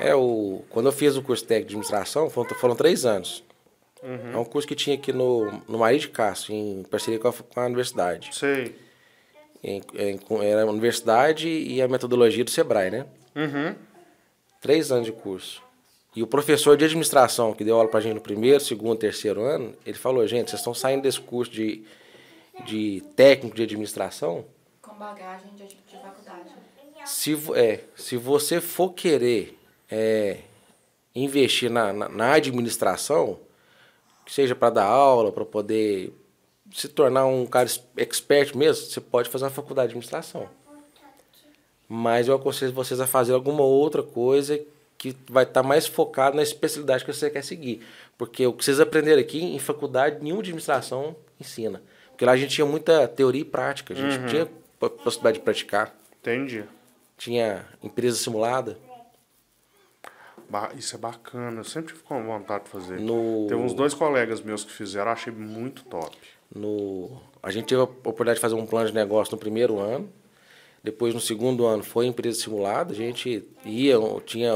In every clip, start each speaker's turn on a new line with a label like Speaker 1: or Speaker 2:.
Speaker 1: É, o, quando eu fiz o curso técnico de administração, foram, foram três anos. Uhum. É um curso que tinha aqui no, no Maria de Castro, em parceria com a, com a universidade.
Speaker 2: Sei.
Speaker 1: Em, em, era a universidade e a metodologia do Sebrae, né?
Speaker 2: Uhum.
Speaker 1: Três anos de curso. E o professor de administração, que deu aula pra gente no primeiro, segundo, terceiro ano, ele falou, gente, vocês estão saindo desse curso de, de técnico de administração...
Speaker 3: Com bagagem de, de faculdade.
Speaker 1: Se, é, se você for querer é, investir na, na, na administração, seja para dar aula, para poder se tornar um cara expert mesmo, você pode fazer uma faculdade de administração. Mas eu aconselho vocês a fazer alguma outra coisa que vai estar tá mais focado na especialidade que você quer seguir. Porque o que vocês aprenderam aqui, em faculdade, nenhuma administração ensina. Porque lá a gente tinha muita teoria e prática, a gente uhum. tinha possibilidade de praticar.
Speaker 2: Entendi.
Speaker 1: Tinha empresa simulada.
Speaker 2: Isso é bacana, eu sempre fico com vontade de fazer.
Speaker 1: No...
Speaker 2: Tem uns dois colegas meus que fizeram, achei muito top.
Speaker 1: No... A gente teve a oportunidade de fazer um plano de negócio no primeiro ano. Depois, no segundo ano, foi empresa simulada. A gente ia, tinha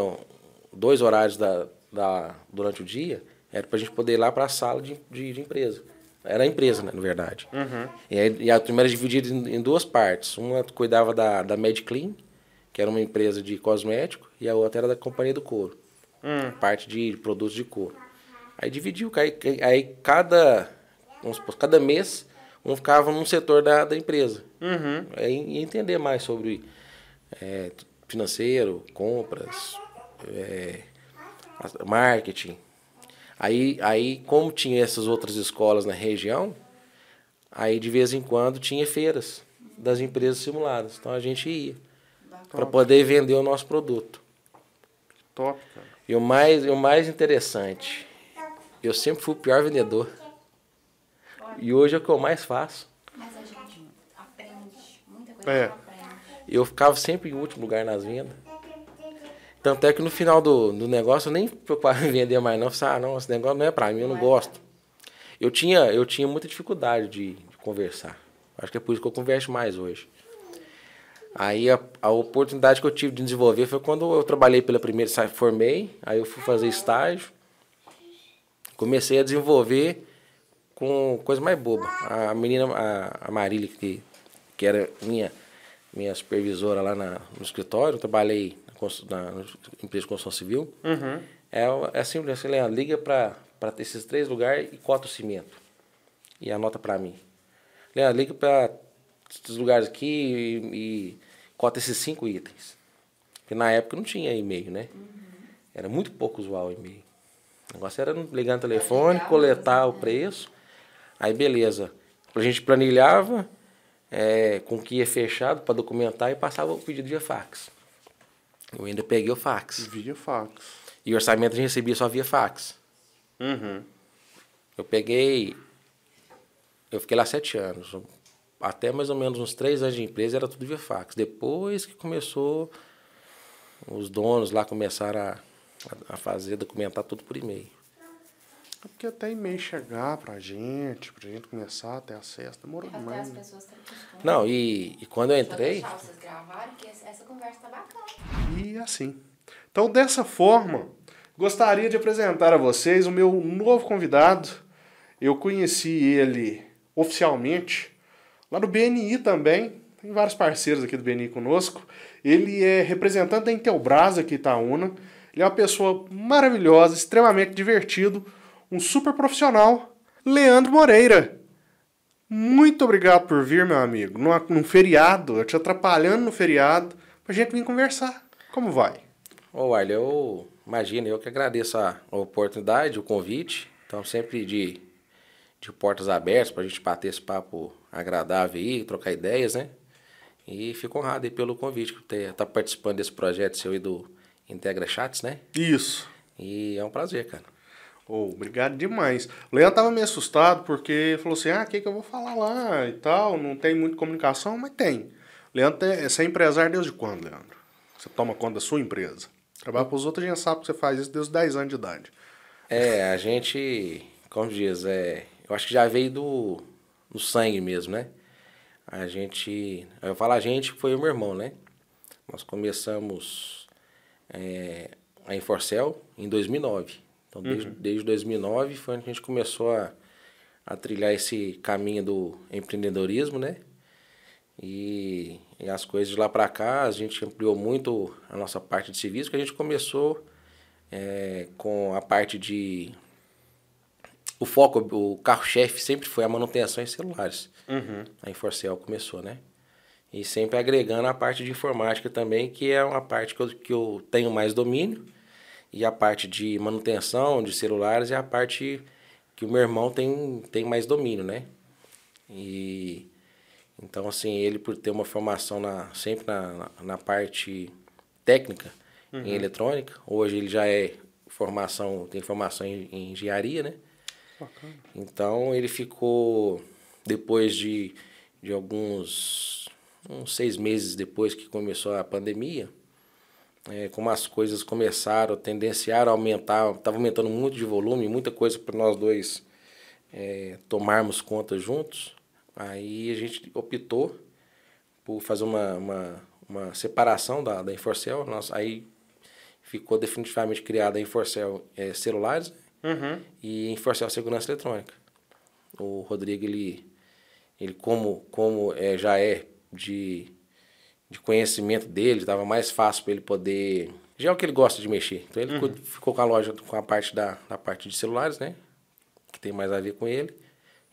Speaker 1: dois horários da, da, durante o dia, era para a gente poder ir lá para a sala de, de, de, empresa. Era a empresa, né, na verdade.
Speaker 2: Uhum.
Speaker 1: E, a, e a primeira dividida em, em, duas partes. Uma cuidava da, da MedClean, que era uma empresa de cosmético, e a outra era da Companhia do Couro.
Speaker 2: Hum.
Speaker 1: Parte de produtos de couro. Aí dividiu, aí, aí cada, vamos supor, cada mês um ficava num setor da, da empresa.
Speaker 2: Uhum.
Speaker 1: Aí entender mais sobre é, financeiro, compras, é, marketing. Aí, aí, como tinha essas outras escolas na região, aí de vez em quando tinha feiras das empresas simuladas. Então a gente ia para poder vender o nosso produto.
Speaker 2: Top, cara.
Speaker 1: E o mais, o mais interessante, eu sempre fui o pior vendedor. E hoje é o que eu mais faço.
Speaker 3: Mas a gente aprende muita coisa.
Speaker 2: É.
Speaker 1: Eu ficava sempre em último lugar nas vendas. Tanto é que no final do, do negócio eu nem preocupava em vender mais não. Eu falei, ah, não, esse negócio não é pra mim, eu não, não é. gosto. Eu tinha, eu tinha muita dificuldade de, de, conversar. Acho que é por isso que eu converso mais hoje. Aí a, a oportunidade que eu tive de desenvolver foi quando eu trabalhei pela primeira, formei, aí eu fui fazer estágio, comecei a desenvolver com coisa mais boba. A menina, a, a Marília, que, que era minha, minha supervisora lá na, no escritório, eu trabalhei na, na empresa de construção civil.
Speaker 2: Uhum.
Speaker 1: É, é simples, assim, Leandro, liga para esses três lugares e cota o cimento. E anota para mim. Leandro, liga para esses lugares aqui e, e, cota esses cinco itens. Porque na época não tinha e-mail, né? Uhum. Era muito pouco usual o e-mail. O negócio era ligar no telefone, coletar o preço. Aí beleza. A gente planilhava é, com o que ia fechado para documentar e passava o pedido via fax. Eu ainda peguei o fax.
Speaker 2: Via fax.
Speaker 1: E o orçamento a gente recebia só via fax.
Speaker 2: Uhum.
Speaker 1: Eu peguei. Eu fiquei lá sete anos. Até mais ou menos uns três anos de empresa era tudo via fax. Depois que começou, os donos lá começaram a, a fazer, documentar tudo por e-mail.
Speaker 2: É porque até e-mail chegar pra gente, pra gente começar a ter acesso, demorou
Speaker 3: Até
Speaker 2: demais.
Speaker 3: as pessoas terem costume.
Speaker 1: Não, e, e quando eu entrei.
Speaker 3: Deixar vocês gravarem, que essa conversa tá bacana.
Speaker 2: E assim. Então, dessa forma, gostaria de apresentar a vocês o meu novo convidado. Eu conheci ele oficialmente lá no BNI também. Tem vários parceiros aqui do BNI conosco. Ele é representante da Intelbras aqui em Itaúna. Ele é uma pessoa maravilhosa, extremamente divertido um super profissional, Leandro Moreira. Muito obrigado por vir, meu amigo. Num, num feriado, eu te atrapalhando no feriado, pra gente vir conversar. Como vai?
Speaker 1: Ô, oh, Arley, eu imagino, eu que agradeço a oportunidade, o convite. Então, sempre de, de portas abertas pra gente bater esse papo agradável aí, trocar ideias, né? E fico honrado aí pelo convite, por estar tá participando desse projeto seu aí do Integra Chats, né?
Speaker 2: Isso.
Speaker 1: E é um prazer, cara.
Speaker 2: Oh, obrigado demais. O Leandro tava meio assustado porque falou assim: ah, o que, que eu vou falar lá e tal? Não tem muita comunicação, mas tem. Leandro, tem, você é empresário desde quando, Leandro? Você toma conta da sua empresa? Trabalha para os outros, a gente sabe que você faz isso desde os 10 anos de idade.
Speaker 1: É, a gente, como diz, é, eu acho que já veio do, do sangue mesmo, né? A gente, eu falo a gente, foi o meu irmão, né? Nós começamos é, a Inforcel em 2009. Então, desde, desde 2009 foi onde a gente começou a, a trilhar esse caminho do empreendedorismo, né? E, e as coisas de lá para cá, a gente ampliou muito a nossa parte de serviço, que a gente começou é, com a parte de. O foco, o carro-chefe sempre foi a manutenção em celulares. A Inforcel começou, né? E sempre agregando a parte de informática também, que é uma parte que eu, que eu tenho mais domínio. E a parte de manutenção de celulares é a parte que o meu irmão tem, tem mais domínio, né? E então, assim, ele por ter uma formação na, sempre na, na, parte técnica em eletrônica, hoje ele já é formação, tem formação em, em engenharia, né? Então ele ficou, depois de, de alguns uns seis meses depois que começou a pandemia, é, como as coisas começaram, tendenciaram a aumentar, estava aumentando muito de volume, muita coisa para nós dois é, tomarmos conta juntos, aí a gente optou por fazer uma, uma, uma separação da, da Inforcel, nós, aí ficou definitivamente criada a Inforcel é, Celulares
Speaker 2: Uhum.
Speaker 1: e Inforcel Segurança Eletrônica. O Rodrigo, ele, ele como, como é, já é de, de conhecimento dele, estava mais fácil para ele poder... Já é o que ele gosta de mexer. Então ele cu- ficou com a loja, com a parte da, da parte de celulares, né? Que tem mais a ver com ele.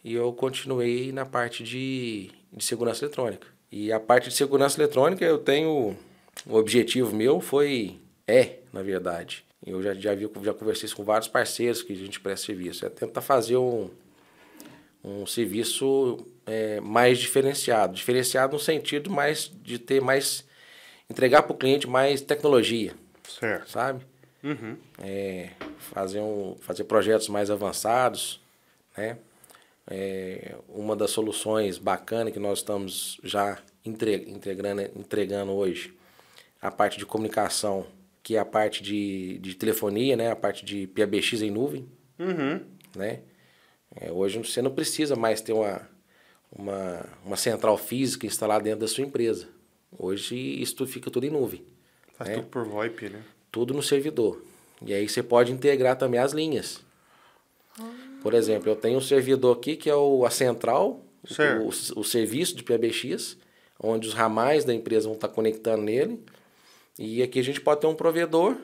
Speaker 1: E eu continuei na parte de, de segurança eletrônica. E a parte de segurança eletrônica eu tenho... O objetivo meu foi... É, na verdade. Eu já, já, vi, já conversei isso com vários parceiros que a gente presta serviço. É tentar fazer um, um serviço é, mais diferenciado. Diferenciado no sentido mais de ter mais. entregar para o cliente mais tecnologia,
Speaker 2: Certo.
Speaker 1: sabe?
Speaker 2: Uhum.
Speaker 1: É, fazer, um, fazer projetos mais avançados, né? É, uma das soluções bacanas que nós estamos já entre, integrando, entregando hoje, a parte de comunicação, que é a parte de, de telefonia, né? A parte de PABX em nuvem,
Speaker 2: Uhum.
Speaker 1: né? É, hoje você não precisa mais ter uma, uma, uma central física instalada dentro da sua empresa. Hoje isso tudo fica tudo em nuvem.
Speaker 2: Faz
Speaker 1: É.
Speaker 2: tudo por VoIP, né?
Speaker 1: tudo no servidor. E aí você pode integrar também as linhas. Por exemplo, eu tenho um servidor aqui que é o, a central,
Speaker 2: Certo.
Speaker 1: o, o serviço de PBX, onde os ramais da empresa vão estar conectando nele. E aqui a gente pode ter um provedor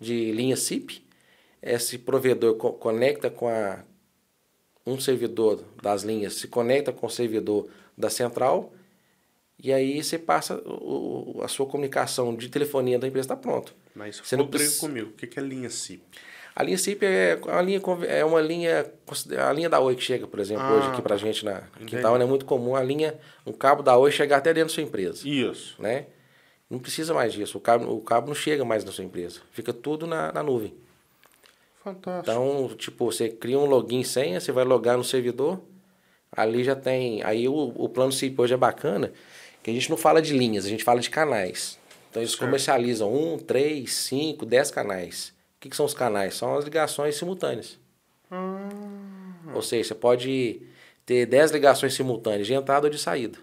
Speaker 1: de linha SIP. Esse provedor co- conecta com a, um servidor das linhas, se conecta com o servidor da central. E aí você passa o, a sua comunicação de telefonia da empresa está pronto.
Speaker 2: Mas
Speaker 1: Você não precisa-
Speaker 2: comigo, o que é linha SIP?
Speaker 1: A linha SIP é uma linha, é uma linha, a linha da Oi que chega, por exemplo,
Speaker 2: Ah,
Speaker 1: hoje aqui pra gente na. Quintal, é muito comum a linha, um cabo da Oi chegar até dentro da sua empresa,
Speaker 2: Isso.
Speaker 1: né? Não precisa mais disso, o cabo, o cabo não chega mais na sua empresa, fica tudo na, na nuvem.
Speaker 2: Fantástico.
Speaker 1: Então, tipo, você cria um login senha, você vai logar no servidor, ali já tem, aí o, o plano SIP hoje é bacana, que a gente não fala de linhas, a gente fala de canais. Então eles
Speaker 2: Certo.
Speaker 1: comercializam um, três, cinco, dez canais. O que, que são os canais? São as ligações simultâneas.
Speaker 2: Ah,
Speaker 1: Ou seja, você pode ter 10 ligações simultâneas de entrada ou de saída.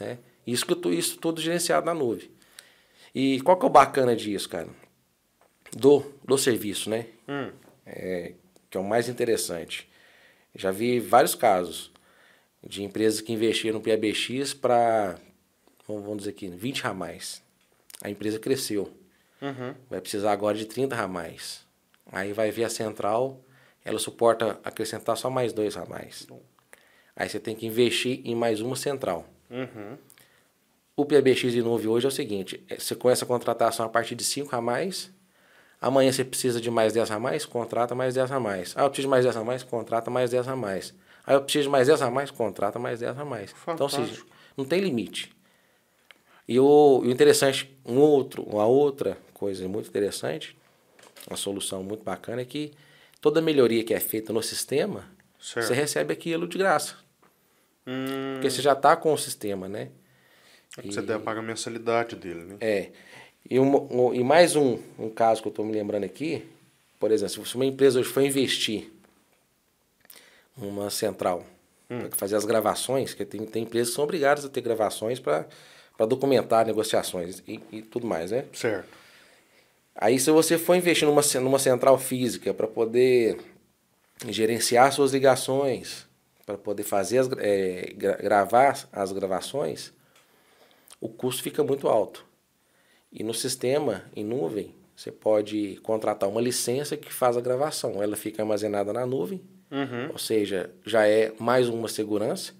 Speaker 1: Né? Isso, que tu- isso tudo gerenciado na nuvem. E qual que é o bacana disso, cara? Do, do serviço, né?
Speaker 2: hum,
Speaker 1: É, que é o mais interessante. Já vi vários casos de empresas que investiram no PABX para, vamos dizer aqui, 20 ramais. A empresa cresceu.
Speaker 2: uhum.
Speaker 1: Vai precisar agora de 30 ramais. Aí vai ver a central, ela suporta acrescentar só mais dois ramais. Aí você tem que investir em mais uma central.
Speaker 2: Uhum.
Speaker 1: O PBX de nuvem hoje é o seguinte: é, você começa a contratação a partir de 5 ramais. Amanhã você precisa de mais 10 ramais, contrata mais 10 ramais. Ah, eu preciso de mais 10 ramais, contrata mais 10 ramais. Aí eu preciso de mais 10 ramais, contrata mais 10 ramais. Então, ou seja,
Speaker 2: Fantástico.
Speaker 1: não tem limite. E o, o interessante, um outro, uma outra coisa muito interessante, uma solução muito bacana é que toda melhoria que é feita no sistema,
Speaker 2: Certo.
Speaker 1: você recebe aquilo de graça.
Speaker 2: Hum,
Speaker 1: Porque você já está com o sistema, né?
Speaker 2: Você deve pagar a mensalidade dele, né?
Speaker 1: É. E, um, e mais um, um caso que eu estou me lembrando aqui, por exemplo, se uma empresa hoje for investir numa central para fazer as gravações, que tem, tem empresas que são obrigadas a ter gravações para documentar negociações e, e tudo mais, né?
Speaker 2: Certo.
Speaker 1: Aí, se você for investir numa, numa central física para poder gerenciar suas ligações, para poder fazer as, gra- gravar as gravações, o custo fica muito alto. E no sistema, em nuvem, você pode contratar uma licença que faz a gravação. Ela fica armazenada na nuvem,
Speaker 2: Uhum.
Speaker 1: ou seja, já é mais uma segurança,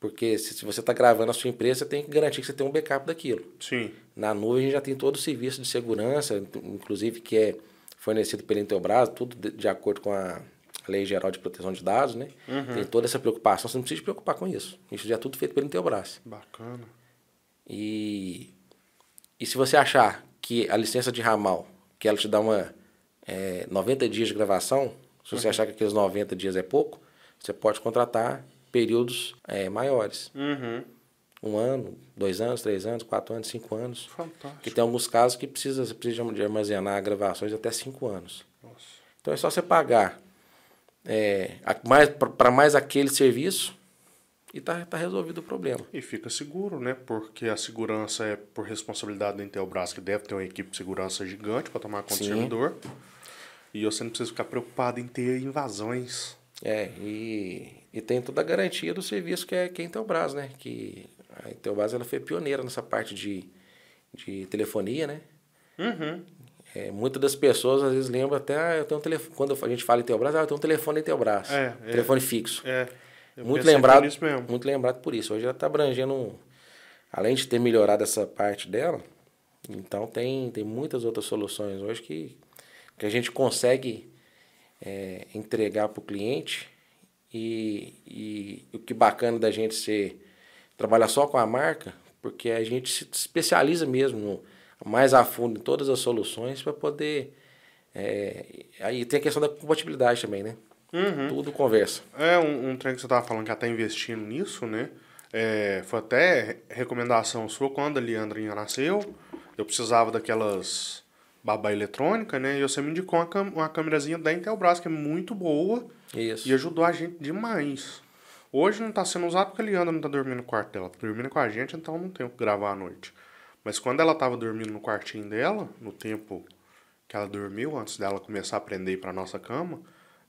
Speaker 1: porque se, se você está gravando a sua empresa, você tem que garantir que você tem um backup daquilo.
Speaker 2: Sim.
Speaker 1: Na nuvem a gente já tem todo o serviço de segurança, inclusive que é fornecido pela Intelbras, tudo de, de acordo com a Lei Geral de Proteção de Dados, né? Tem toda essa preocupação, você não precisa se preocupar com isso. Isso já é tudo feito pela Intelbras.
Speaker 2: Bacana.
Speaker 1: E, e se você achar que a licença de ramal, que ela te dá uma é, 90 dias de gravação, se você achar que aqueles 90 dias é pouco, você pode contratar períodos é, maiores.
Speaker 2: Uhum.
Speaker 1: Um ano, dois anos, três anos, quatro anos, cinco anos.
Speaker 2: Fantástico.
Speaker 1: Porque tem alguns casos que precisa, você precisa de armazenar gravações até cinco anos.
Speaker 2: Nossa.
Speaker 1: Então é só você pagar é, mais para mais aquele serviço e tá, tá resolvido o problema.
Speaker 2: E fica seguro, né? Porque a segurança é por responsabilidade da Intelbras, que deve ter uma equipe de segurança gigante para tomar conta do
Speaker 1: Sim.
Speaker 2: servidor. E você não precisa ficar preocupado em ter invasões.
Speaker 1: É, e, e tem toda a garantia do serviço que é, que é a Intelbras, né? Que a Intelbras ela foi pioneira nessa parte de, de telefonia, né?
Speaker 2: Uhum.
Speaker 1: É, muitas das pessoas às vezes lembram até, ah, eu tenho um telefone, quando a gente fala Intelbras, ah, eu tenho um telefone Intelbras,
Speaker 2: É, é.
Speaker 1: telefone fixo.
Speaker 2: É. eu
Speaker 1: muito lembrado,
Speaker 2: por isso mesmo.
Speaker 1: muito lembrado por isso. Hoje ela está abrangendo, além de ter melhorado essa parte dela, então tem, tem muitas outras soluções hoje que, que a gente consegue é, entregar para o cliente e, e o que bacana da gente ser trabalhar só com a marca, porque a gente se especializa mesmo no- mais a fundo em todas as soluções para poder é, aí tem a questão da compatibilidade também, né?
Speaker 2: Uhum.
Speaker 1: Tudo conversa.
Speaker 2: É um, um trem que você tava falando que até investindo nisso, né? É, foi até recomendação sua quando a Leandrinha nasceu. Eu precisava daquelas babá eletrônica, né? E você me indicou uma, cam- uma câmerazinha da Intelbras, que é muito boa
Speaker 1: Isso.
Speaker 2: e ajudou a gente demais. Hoje não tá sendo usado porque a Leandra não tá dormindo no quarto dela. Tá dormindo com a gente, então não tem o que gravar à noite. Mas quando ela tava dormindo no quartinho dela, no tempo que ela dormiu, antes dela começar a aprender a ir pra nossa cama,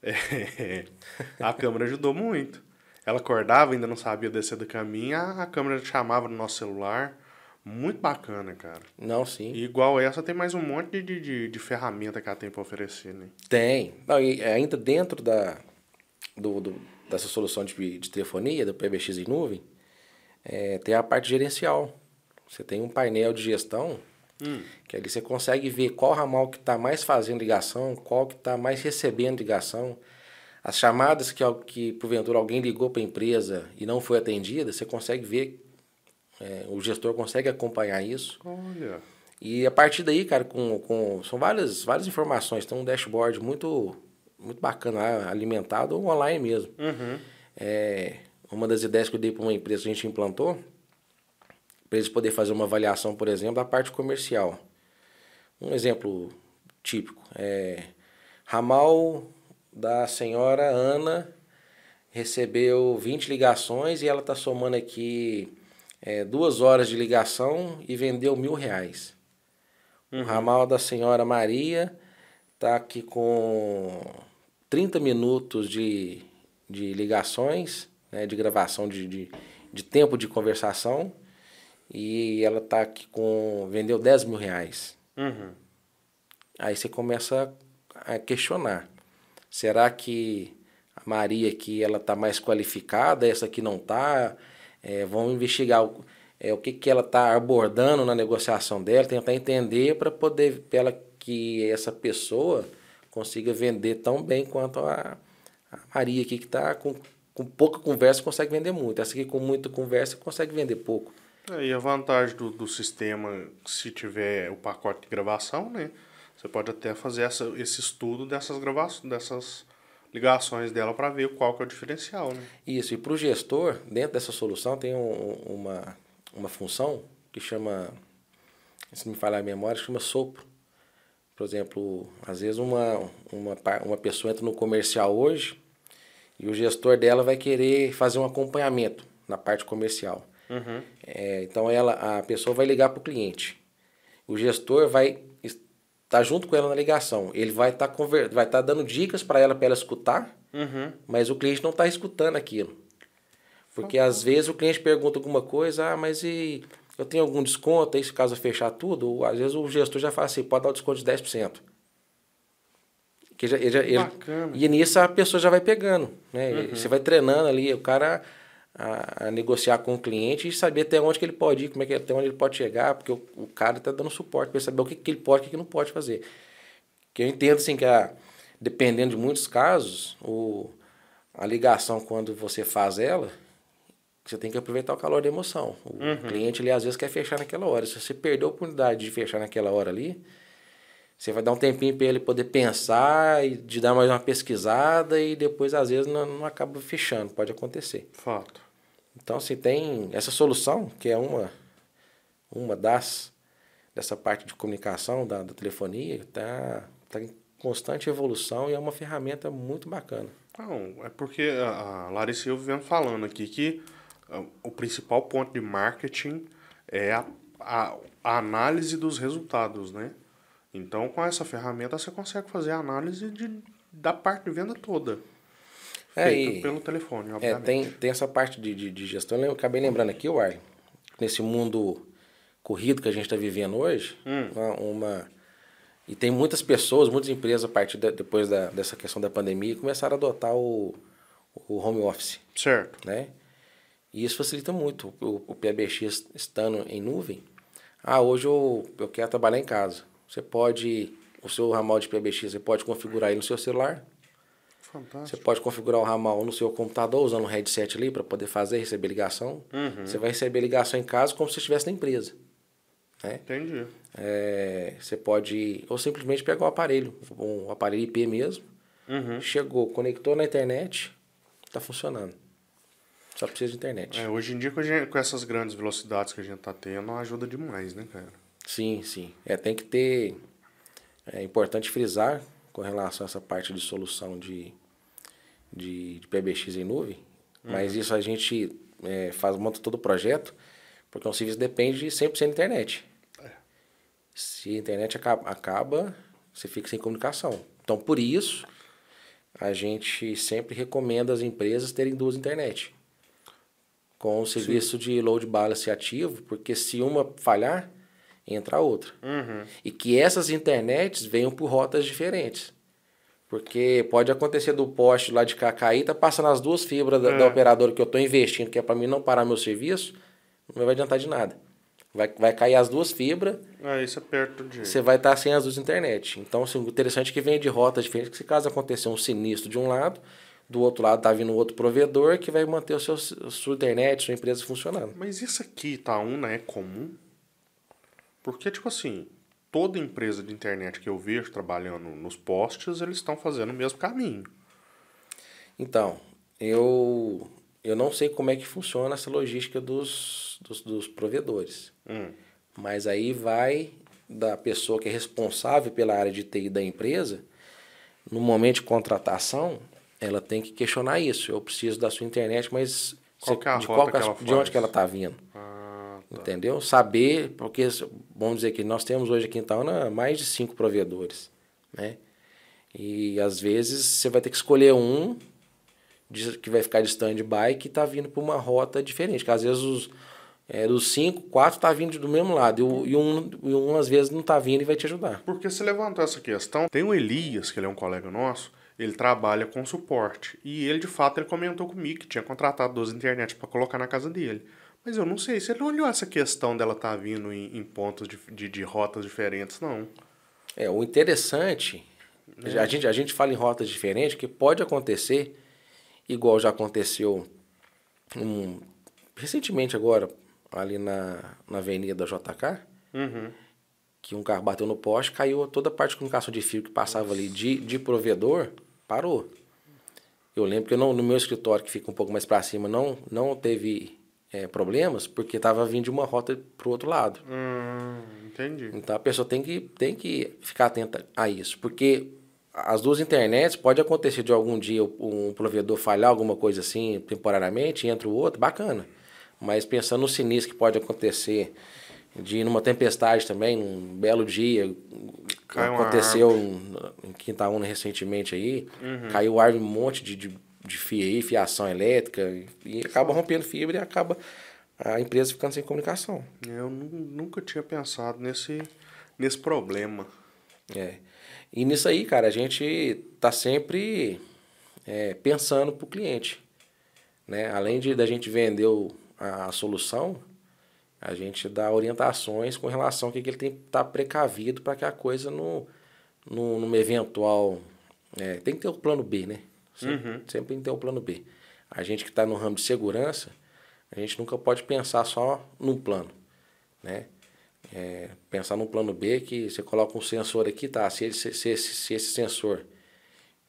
Speaker 2: é, a câmera ajudou muito. Ela acordava, ainda não sabia descer do caminho, a, a câmera chamava no nosso celular. Muito bacana, cara.
Speaker 1: Não, sim.
Speaker 2: E igual essa, tem mais um monte de, de, de, ferramenta que ela tem pra oferecer, né?
Speaker 1: Tem. Não, e ainda dentro da, do, do- dessa solução de, de telefonia, do PBX em nuvem, é, tem a parte gerencial. Você tem um painel de gestão que ali você consegue ver qual ramal que está mais fazendo ligação, qual que está mais recebendo ligação. As chamadas que, que porventura alguém ligou para a empresa e não foi atendida, você consegue ver, é, o gestor consegue acompanhar isso.
Speaker 2: Olha.
Speaker 1: E a partir daí, cara, com, com são várias, várias informações. Tem um dashboard muito, muito bacana, alimentado online mesmo.
Speaker 2: Uhum.
Speaker 1: É, uma das ideias que eu dei para uma empresa que a gente implantou, para eles poderem fazer uma avaliação, por exemplo, da parte comercial. Um exemplo típico é ramal da senhora Ana recebeu 20 ligações e ela está somando aqui é, duas horas de ligação e vendeu mil reais. O ramal da senhora Maria está aqui com 30 minutos de, de ligações, né, de gravação de, de, de tempo de conversação e ela está aqui com. vendeu 10 mil reais.
Speaker 2: Uhum.
Speaker 1: Aí você começa a questionar. Será que a Maria aqui ela está mais qualificada, essa aqui não está? vamos investigar o, é, o que, que ela está abordando na negociação dela, tentar entender para poder pra ela que essa pessoa consiga vender tão bem quanto a, a Maria aqui que está com, com pouca conversa consegue vender muito. Essa aqui com muita conversa consegue vender pouco.
Speaker 2: É, e a vantagem do, do sistema, se tiver o pacote de gravação, né? Você pode até fazer essa, esse estudo dessas gravações, dessas ligações dela para ver qual que é o diferencial, né?
Speaker 1: Isso, e para o gestor, dentro dessa solução, tem um- uma, uma função que chama, se me falar a memória, chama sopro. Por exemplo, às vezes uma, uma, uma pessoa entra no comercial hoje e o gestor dela vai querer fazer um acompanhamento na parte comercial. É, então ela, a pessoa vai ligar para o cliente. O gestor vai es- tá junto com ela na ligação. Ele vai estar conver... vai tá dando dicas para ela para ela escutar,
Speaker 2: Uhum.
Speaker 1: mas o cliente não está escutando aquilo. Porque às vezes o cliente pergunta alguma coisa, ah, mas e eu tenho algum desconto aí se caso fechar tudo? Às vezes o gestor já fala assim, pode dar o desconto de 10%. Que já, ele ele- e nisso a pessoa já vai pegando. Né? Você vai treinando ali o cara a, a negociar com o cliente e saber até onde que ele pode ir, como é que até onde ele pode chegar, porque o, o cara está dando suporte para saber o que, que ele pode e o que, que não pode fazer. Que eu entendo assim que a, dependendo de muitos casos, o, a ligação quando você faz ela, você tem que aproveitar o calor da emoção. O cliente ele às vezes quer fechar naquela hora. Se você perder a oportunidade de fechar naquela hora ali, você vai dar um tempinho para ele poder pensar e de dar mais uma pesquisada e depois às vezes não, não acaba fechando, pode acontecer.
Speaker 2: Fato.
Speaker 1: Então, assim, tem essa solução, que é uma, uma das, dessa parte de comunicação da, da telefonia, está tá em constante evolução e é uma ferramenta muito bacana.
Speaker 2: Não, é porque a a Larissa e eu vivemos falando aqui que ah, o principal ponto de marketing é a, a, a análise dos resultados, né? Então, com essa ferramenta, você consegue fazer a análise de, da parte de venda toda.
Speaker 1: É,
Speaker 2: Feita
Speaker 1: e-
Speaker 2: pelo telefone,
Speaker 1: É,
Speaker 2: obviamente.
Speaker 1: tem, tem essa parte de, de, de gestão. Eu acabei lembrando aqui, Warley, nesse mundo corrido que a gente está vivendo hoje, uma, uma- e tem muitas pessoas, muitas empresas, a partir da, depois da, dessa questão da pandemia, começaram a adotar o, o home office,
Speaker 2: Certo.
Speaker 1: né? E isso facilita muito. O, o PBX estando em nuvem, ah, hoje eu, eu quero trabalhar em casa. Você pode, o seu ramal de PBX, você pode configurar ele no seu celular, você
Speaker 2: Fantástico.
Speaker 1: pode configurar o ramal no seu computador usando um headset ali para poder fazer e receber ligação. Você vai receber ligação em casa como se estivesse na empresa. Né?
Speaker 2: Entendi.
Speaker 1: É, você pode ou simplesmente pegar o aparelho, um aparelho IP mesmo,
Speaker 2: Uhum.
Speaker 1: chegou, conectou na internet, está funcionando. Só precisa de internet.
Speaker 2: É, hoje em dia, com, gente- com essas grandes velocidades que a gente tá tendo, ajuda demais, né, cara?
Speaker 1: Sim, sim. É, tem que ter. É importante frisar com relação a essa parte de solução de, de, de PBX em nuvem, mas isso a gente é, faz, monta todo o projeto, porque um serviço depende de 100% da internet. Se a internet acaba, acaba, você fica sem comunicação. Então, por isso, a gente sempre recomenda às empresas terem duas internet. Com o serviço de load balance ativo, porque se uma falhar, entra outra.
Speaker 2: Uhum.
Speaker 1: E que essas internets venham por rotas diferentes. Porque pode acontecer do poste lá de cá cair, tá passando as duas fibras da, da
Speaker 2: É.
Speaker 1: operadora que eu estou investindo, que é para mim não parar meu serviço, não vai adiantar de nada. Vai, vai cair as duas fibras,
Speaker 2: É, isso é perto de.
Speaker 1: você vai estar sem as duas internet. Então, assim, o interessante é que vem de rotas diferentes, que se caso acontecer um sinistro de um lado, do outro lado tá vindo outro provedor que vai manter o seu, a sua internet, sua empresa funcionando.
Speaker 2: Mas isso aqui, Itaúna, é comum? Porque, tipo assim, toda empresa de internet que eu vejo trabalhando nos postes, eles estão fazendo o mesmo caminho.
Speaker 1: Então, eu, eu não sei como é que funciona essa logística dos, dos, dos provedores.
Speaker 2: Hum.
Speaker 1: Mas aí vai da pessoa que é responsável pela área de TI da empresa, no momento de contratação, ela tem que questionar isso. Eu preciso da sua internet, mas
Speaker 2: Qual
Speaker 1: você-
Speaker 2: é
Speaker 1: de, qual de onde que ela está vindo? Entendeu? Saber, porque vamos dizer que nós temos hoje aqui em Itaúna mais de cinco provedores, né? E às vezes você vai ter que escolher um que vai ficar de stand-by que está vindo por uma rota diferente. Que às vezes os, é, dos cinco, quatro tá vindo do mesmo lado e, o- e um, e um às vezes não tá vindo e vai te ajudar.
Speaker 2: Porque você levantou essa questão. Tem o Elias, que ele é um colega nosso, ele trabalha com suporte. E ele, de fato, ele comentou comigo que tinha contratado duas internet para colocar na casa dele. Mas eu não sei se ele não olhou essa questão dela estar vindo em, em pontos de, de, de rotas diferentes, não.
Speaker 1: É, o interessante, a, gente, a gente fala em rotas diferentes, que pode acontecer, igual já aconteceu um, recentemente agora, ali na, na avenida JK,
Speaker 2: Uhum.
Speaker 1: que um carro bateu no poste, caiu toda a parte de comunicação de fio que passava ali de, de provedor, parou. Eu lembro que eu não, no meu escritório, que fica um pouco mais para cima, não, não teve é, problemas, porque estava vindo de uma rota para o outro lado.
Speaker 2: Hum, entendi.
Speaker 1: Então a pessoa tem que, tem que ficar atenta a isso, porque as duas internets pode acontecer de algum dia um provedor falhar alguma coisa assim temporariamente, entra o outro, bacana. Mas pensando no sinistro que pode acontecer de ir numa tempestade também, num belo dia.
Speaker 2: Cai uma
Speaker 1: aconteceu em Quintaúna recentemente aí. Caiu árvore, um monte de, de, de fio aí, fiação elétrica. E, acaba rompendo fibra e acaba a empresa ficando sem comunicação.
Speaker 2: Eu nu- nunca tinha pensado nesse, nesse problema.
Speaker 1: É. E nisso aí, cara, a gente tá sempre é, pensando pro cliente. Né? Além de da gente vender o- a, a solução, a gente dá orientações com relação ao que, que ele tem que estar precavido para que a coisa no, no, numa eventual. é, tem que ter o plano B, né? Sempre, sempre tem que ter o plano B. A gente que está no ramo de segurança, a gente nunca pode pensar só num plano. Né? É, pensar num plano B que você coloca um sensor aqui, tá? Se, se, se esse, se esse sensor,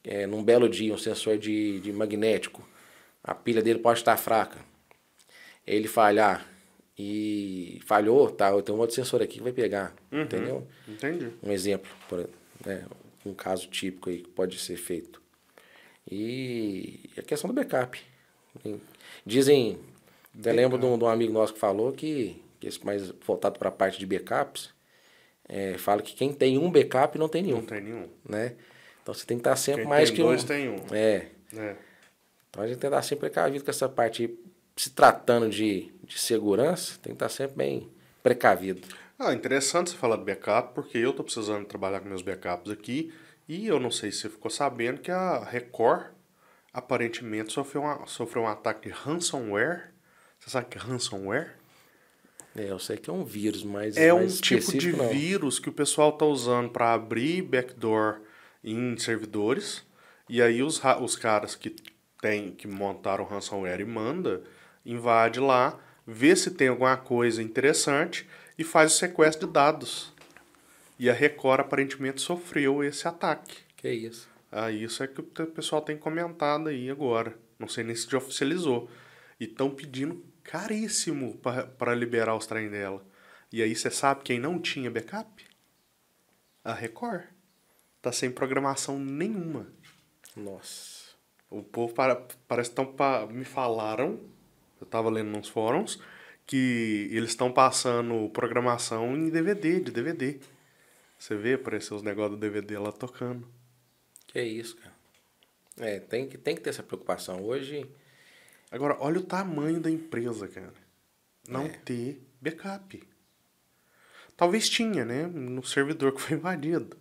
Speaker 1: é, num belo dia, um sensor de, de magnético, a pilha dele pode estar fraca. Ele falhar e falhou, tá? Eu tenho um outro sensor aqui que vai pegar, entendeu?
Speaker 2: Entendi.
Speaker 1: Um exemplo, por, né, um caso típico aí que pode ser feito. E a questão do backup. Dizem, até lembro de um, de um amigo nosso que falou que, que esse mais voltado para a parte de backups, é, fala que quem tem um backup não tem nenhum,
Speaker 2: Não tem nenhum.
Speaker 1: né? Então você tem que estar sempre
Speaker 2: Quem
Speaker 1: mais
Speaker 2: tem
Speaker 1: que
Speaker 2: dois
Speaker 1: um.
Speaker 2: tem um.
Speaker 1: É.
Speaker 2: É.
Speaker 1: Então a gente tem que estar sempre precavido com essa parte. Se tratando de, de segurança, tem que estar sempre bem precavido.
Speaker 2: Ah, interessante você falar do backup, porque eu tô precisando trabalhar com meus backups aqui. E eu não sei se você ficou sabendo que a Record aparentemente sofreu, uma, sofreu um ataque de ransomware. Você sabe o que é ransomware?
Speaker 1: É, eu sei que é um vírus, mas
Speaker 2: É um tipo de
Speaker 1: não.
Speaker 2: vírus que o pessoal tá usando para abrir backdoor em servidores. E aí os, os caras que tem que montaram o ransomware e manda, invade lá, vê se tem alguma coisa interessante e faz o sequestro de dados. E a Record aparentemente sofreu esse ataque.
Speaker 1: Que isso.
Speaker 2: Ah, isso é que o pessoal tem comentado aí agora. Não sei nem se já oficializou. E estão pedindo caríssimo para liberar os trem dela. E aí você sabe quem não tinha backup? A Record. Tá sem programação nenhuma.
Speaker 1: Nossa.
Speaker 2: O povo para, parece que estão pa- me falaram, eu tava lendo nos fóruns, que eles estão passando programação em DVD, de DVD. Você vê, apareceu os negócios do DVD lá tocando.
Speaker 1: Que isso, cara. É, tem que, tem que ter essa preocupação. Hoje,
Speaker 2: Agora, olha o tamanho da empresa, cara. Não
Speaker 1: É.
Speaker 2: ter backup. Talvez tinha, né? No servidor que foi invadido.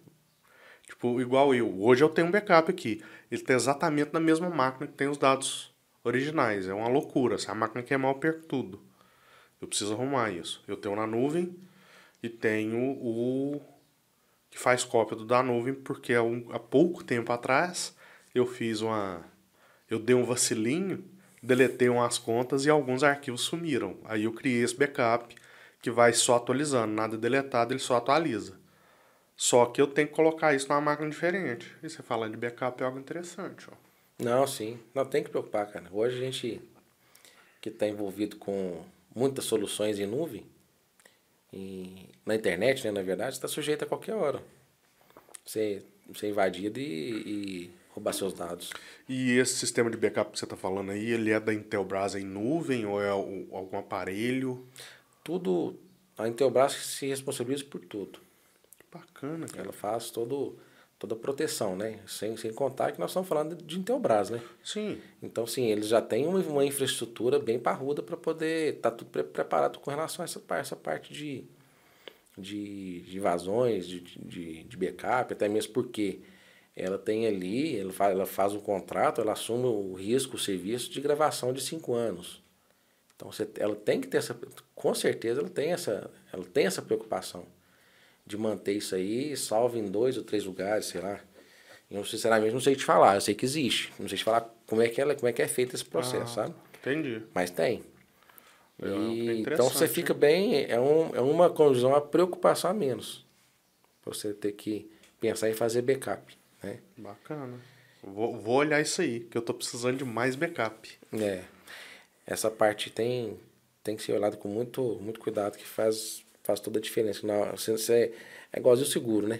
Speaker 2: Tipo, igual eu. Hoje eu tenho um backup aqui. Ele tá exatamente na mesma máquina que tem os dados originais. É uma loucura. Se a máquina queimar, eu perco tudo. Eu preciso arrumar isso. Eu tenho na nuvem e tenho o faz cópia do da nuvem, porque há, um- há pouco tempo atrás eu fiz uma. Eu dei um vacilinho, deletei umas contas e alguns arquivos sumiram. Aí eu criei esse backup que vai só atualizando, nada deletado, ele só atualiza. Só que eu tenho que colocar isso numa máquina diferente. E você falando de backup é algo interessante, ó.
Speaker 1: não, sim. Não tem que preocupar, cara. Hoje a gente que está envolvido com muitas soluções em nuvem, e na internet, né, na verdade, está sujeito a qualquer hora. Ser, ser invadido e, e roubar seus dados.
Speaker 2: E esse sistema de backup que você está falando aí, ele é da Intelbras em nuvem ou é algum aparelho?
Speaker 1: Tudo, a Intelbras se responsabiliza por tudo.
Speaker 2: Que bacana, cara.
Speaker 1: Ela faz todo, toda a proteção, né? Sem, sem contar que nós estamos falando de Intelbras, né?
Speaker 2: Sim.
Speaker 1: Então, sim, eles já têm uma, uma infraestrutura bem parruda para poder estar tudo pre- preparado com relação a essa, essa parte de, de, de invasões, de, de, de backup, até mesmo porque ela tem ali, ela faz, ela faz um contrato, ela assume o risco, o serviço de gravação de cinco anos. Então, você, ela tem que ter essa, com certeza, ela tem essa, ela tem essa preocupação de manter isso aí salvo em dois ou três lugares, sei lá. Eu, sinceramente, não sei te falar. Eu sei que existe. Não sei te falar como é que, ela, como é, que é feito esse processo, sabe?
Speaker 2: Entendi.
Speaker 1: Mas tem.
Speaker 2: É,
Speaker 1: E,
Speaker 2: é
Speaker 1: então você fica bem. É, um, é uma condição, uma preocupação a menos. Você ter que pensar em fazer backup. Né?
Speaker 2: Bacana. Vou, vou olhar isso aí, que eu tô precisando de mais backup.
Speaker 1: É. Essa parte tem, tem que ser olhada com muito, muito cuidado, que faz, faz toda a diferença. Não, você, você, é igualzinho o seguro, né?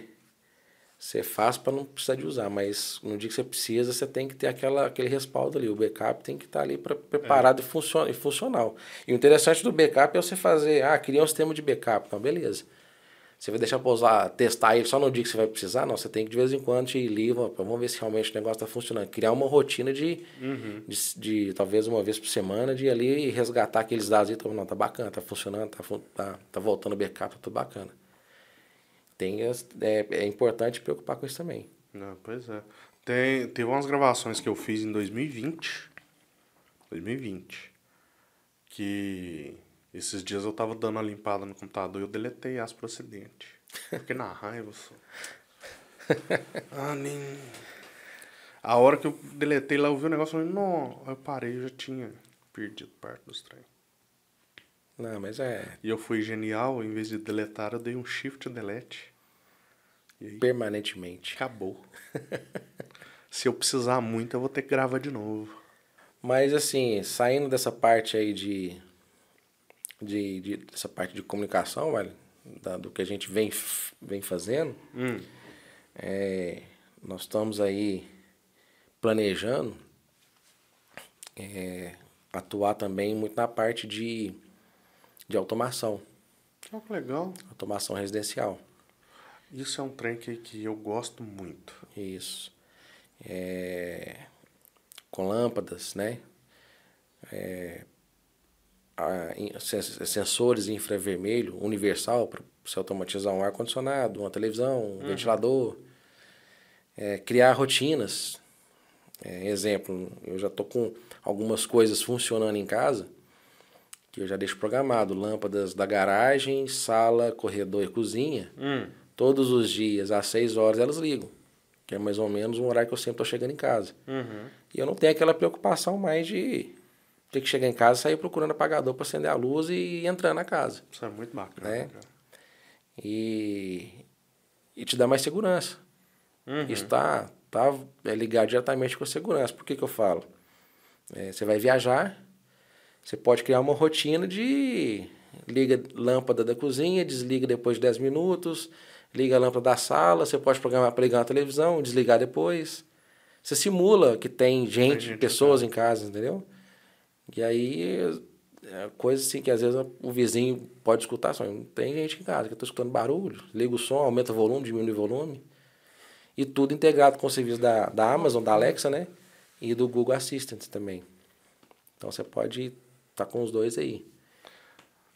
Speaker 1: Você faz para não precisar de usar, mas no dia que você precisa, você tem que ter aquela, aquele respaldo ali. O backup tem que estar ali pra, preparado e, funcio e funcional. E o interessante do backup é você fazer, ah, criar um sistema de backup. Então, beleza. Você vai deixar para usar, testar ele só no dia que você vai precisar? Não, você tem que de vez em quando ir ali, vamos ver se realmente o negócio está funcionando. Criar uma rotina de,
Speaker 2: Uhum.
Speaker 1: de, de, talvez uma vez por semana, de ir ali e resgatar aqueles dados e então, não, tá bacana, tá funcionando, tá, tá, tá voltando o backup, tá tudo bacana. Tem, as- é, é importante preocupar com isso também.
Speaker 2: Não, pois é. Tem, teve umas gravações que eu fiz em 2020. 2020. Que esses dias eu tava dando uma limpada no computador e eu deletei as procedentes. Fiquei na raiva só. Ah, nem. A hora que eu deletei lá, eu vi o negócio e falei, não, eu parei, eu já tinha perdido parte dos trem.
Speaker 1: Não, mas é
Speaker 2: E eu fui genial, em vez de deletar, eu dei um shift delete. E aí
Speaker 1: permanentemente.
Speaker 2: acabou. Se eu precisar muito, eu vou ter que gravar de novo.
Speaker 1: Mas assim, saindo dessa parte aí de, de, de dessa parte de comunicação, velho, da- do que a gente vem, vem fazendo,
Speaker 2: Hum.
Speaker 1: é, nós estamos aí planejando é, atuar também muito na parte de, de automação,
Speaker 2: Oh, que legal.
Speaker 1: automação residencial.
Speaker 2: Isso é um trem que, que eu gosto muito.
Speaker 1: Isso. É, com lâmpadas, né? É, sensores infravermelho universal para você automatizar um ar-condicionado, uma televisão, um ventilador. É, criar rotinas. É, exemplo, eu já estou com algumas coisas funcionando em casa que eu já deixo programado. Lâmpadas da garagem, sala, corredor e cozinha.
Speaker 2: Hum.
Speaker 1: Todos os dias, às 6 horas, elas ligam. Que é mais ou menos o horário que eu sempre estou chegando em casa.
Speaker 2: Uhum.
Speaker 1: E eu não tenho aquela preocupação mais de ter que chegar em casa sair procurando apagador para acender a luz e entrar na casa.
Speaker 2: Isso é muito bacana.
Speaker 1: Né?
Speaker 2: cara.
Speaker 1: E, e te dá mais segurança.
Speaker 2: Uhum.
Speaker 1: Isso tá, tá é ligado diretamente com a segurança. Por que, que eu falo? É, você vai viajar, você pode criar uma rotina de liga lâmpada da cozinha, desliga depois de 10 minutos, liga a lâmpada da sala, você pode programar para ligar a televisão, desligar depois. Você simula que tem gente,
Speaker 2: gente em
Speaker 1: pessoas em casa, entendeu? E aí, é coisa assim que às vezes o vizinho pode escutar, só não tem gente em casa que estou escutando barulho, liga o som, aumenta o volume, diminui o volume. E tudo integrado com o serviço da, da Amazon, da Alexa, né? E do Google Assistant também. Então você pode estar com os dois aí.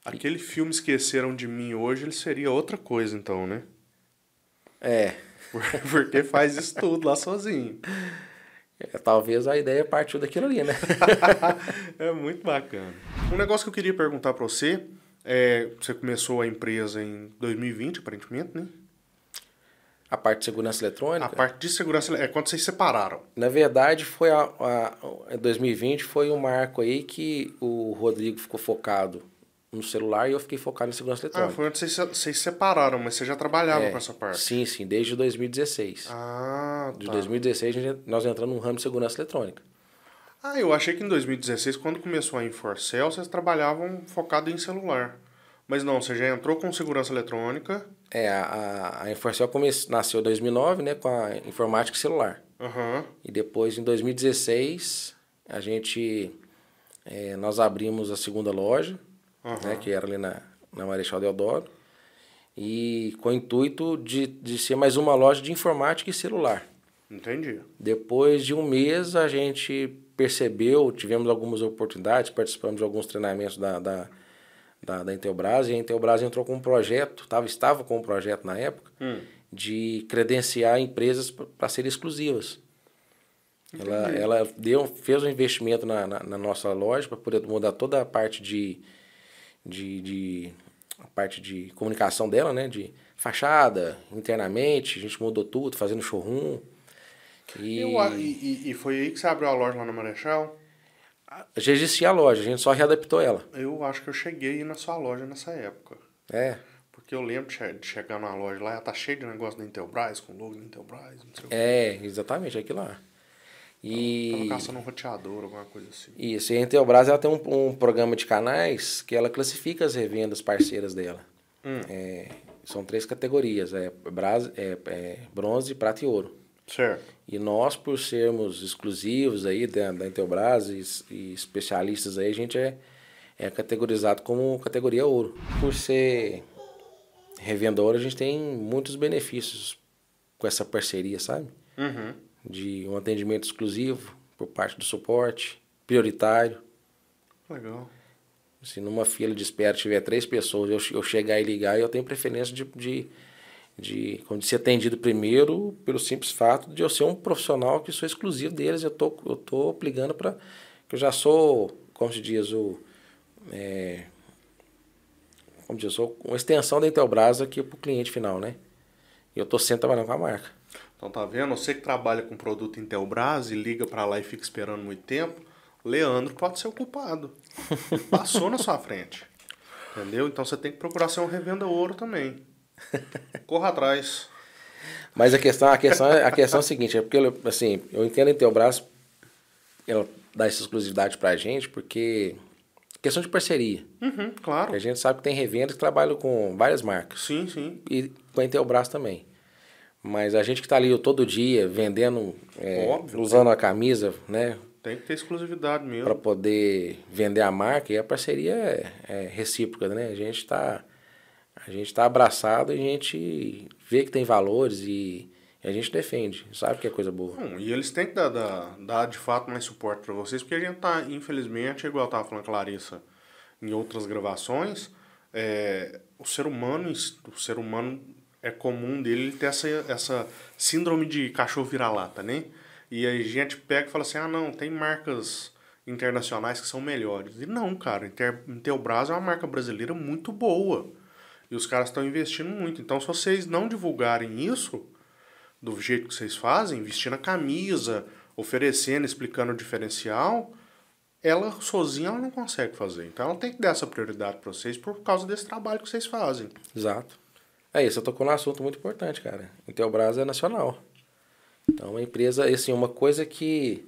Speaker 2: Aquele filme Esqueceram de Mim hoje, ele seria outra coisa, então, né?
Speaker 1: É,
Speaker 2: Porque faz isso tudo lá sozinho.
Speaker 1: É, talvez a ideia partiu daquilo ali, né?
Speaker 2: é muito bacana. Um negócio que eu queria perguntar pra você é, você começou a empresa em 2020, aparentemente, né?
Speaker 1: A parte de segurança eletrônica.
Speaker 2: A parte de segurança é quando vocês separaram.
Speaker 1: Na verdade, foi a, a, a 2020 foi um marco aí que o Rodrigo ficou focado no celular e eu fiquei focado em segurança
Speaker 2: Ah,
Speaker 1: eletrônica.
Speaker 2: foi onde vocês, vocês separaram, mas você já trabalhava
Speaker 1: É,
Speaker 2: com essa parte.
Speaker 1: Sim, sim, desde 2016.
Speaker 2: Ah,
Speaker 1: De
Speaker 2: tá.
Speaker 1: 2016 a gente- nós entramos no ramo de segurança eletrônica.
Speaker 2: Ah, eu achei que em 2016, quando começou a Inforcel, vocês trabalhavam focado em celular. Mas não, você já entrou com segurança eletrônica.
Speaker 1: É, a, a, Inforcel come- nasceu em 2009, né, com a informática e celular.
Speaker 2: Aham.
Speaker 1: E depois, em 2016, a gente, é, nós abrimos a segunda loja,
Speaker 2: Aham.
Speaker 1: né, que era ali na, na Marechal Deodoro, e com o intuito de, de ser mais uma loja de informática e celular.
Speaker 2: Entendi.
Speaker 1: Depois de um mês, a gente percebeu, tivemos algumas oportunidades, participamos de alguns treinamentos da, da, da, da Intelbras, e a Intelbras entrou com um projeto, tava, estava com um projeto na época,
Speaker 2: Hum.
Speaker 1: de credenciar empresas para serem exclusivas. Ela, ela deu, fez um investimento na, na, na nossa loja para poder mudar toda a parte de, de, de a parte de comunicação dela, né? De fachada, internamente, a gente mudou tudo, fazendo showroom. E
Speaker 2: E, e, foi aí que você abriu a loja lá na Marechal?
Speaker 1: já existia a loja, a gente só readaptou ela.
Speaker 2: Eu acho que eu cheguei na sua loja nessa época.
Speaker 1: É,
Speaker 2: Porque eu lembro de che- de chegar na loja lá, tá cheio de negócio da Intelbras, com logo da Intelbras, não sei o que.
Speaker 1: é, exatamente, aquilo lá.
Speaker 2: Tava
Speaker 1: E
Speaker 2: caçando um roteador, alguma coisa assim.
Speaker 1: isso, e a Intelbras ela tem um, um programa de canais que ela classifica as revendas parceiras dela. É, são três categorias, é, bras- é- é bronze, prata e ouro.
Speaker 2: Certo.
Speaker 1: E nós, por sermos exclusivos aí da, da Intelbras e, e especialistas aí, a gente é, é categorizado como categoria ouro. Por ser revendedor, a gente tem muitos benefícios com essa parceria, sabe?
Speaker 2: Uhum.
Speaker 1: De um atendimento exclusivo por parte do suporte, prioritário.
Speaker 2: Legal.
Speaker 1: Se numa fila de espera tiver três pessoas, eu, eu chegar e ligar, eu tenho preferência de, de, de, de ser atendido primeiro, pelo simples fato de eu ser um profissional que sou exclusivo deles. Eu tô, eu tô ligando para. que eu já sou, como se diz, o. É, como diz, eu sou uma extensão da Intelbras aqui para o cliente final, né? E eu tô sempre trabalhando com a marca.
Speaker 2: Então tá vendo? Você que trabalha com produto Intelbras e liga pra lá e fica esperando muito tempo, Leandro pode ser o culpado. Passou na sua frente. Entendeu? Então você tem que procurar ser um revenda ouro também. Corra atrás.
Speaker 1: Mas a questão, a questão, é- a questão é a seguinte, é porque assim, eu entendo a Intelbras ela dá essa exclusividade pra gente, porque questão de parceria.
Speaker 2: Uhum, claro.
Speaker 1: A gente sabe que tem revendas que trabalham com várias marcas
Speaker 2: Sim, sim.
Speaker 1: e com a Intelbras também. Mas a gente que está ali todo dia vendendo, é,
Speaker 2: Óbvio.
Speaker 1: usando a camisa, né,
Speaker 2: Tem que ter exclusividade mesmo.
Speaker 1: para poder vender a marca e a parceria é, é recíproca, né? A gente está a gente tá abraçado e a gente vê que tem valores e, a gente defende, sabe que é coisa boa.
Speaker 2: Bom, e eles têm que dar, dar, dar de fato mais suporte para vocês, porque a gente tá, infelizmente, igual eu tava falando com a Clarissa em outras gravações, é, o ser humano, o ser humano é comum dele ter essa, essa síndrome de cachorro vira-lata, né? E a gente pega e fala assim, ah não, tem marcas internacionais que são melhores. E não, cara, Inter, Intelbras é uma marca brasileira muito boa. E os caras estão investindo muito. Então, se vocês não divulgarem isso, do jeito que vocês fazem, vestindo a camisa, oferecendo, explicando o diferencial, ela sozinha ela não consegue fazer. Então ela tem que dar essa prioridade para vocês por causa desse trabalho que vocês fazem.
Speaker 1: Exato. É isso, eu tocou num assunto muito importante, cara. Intelbras é nacional. Então, uma empresa, assim, uma coisa que,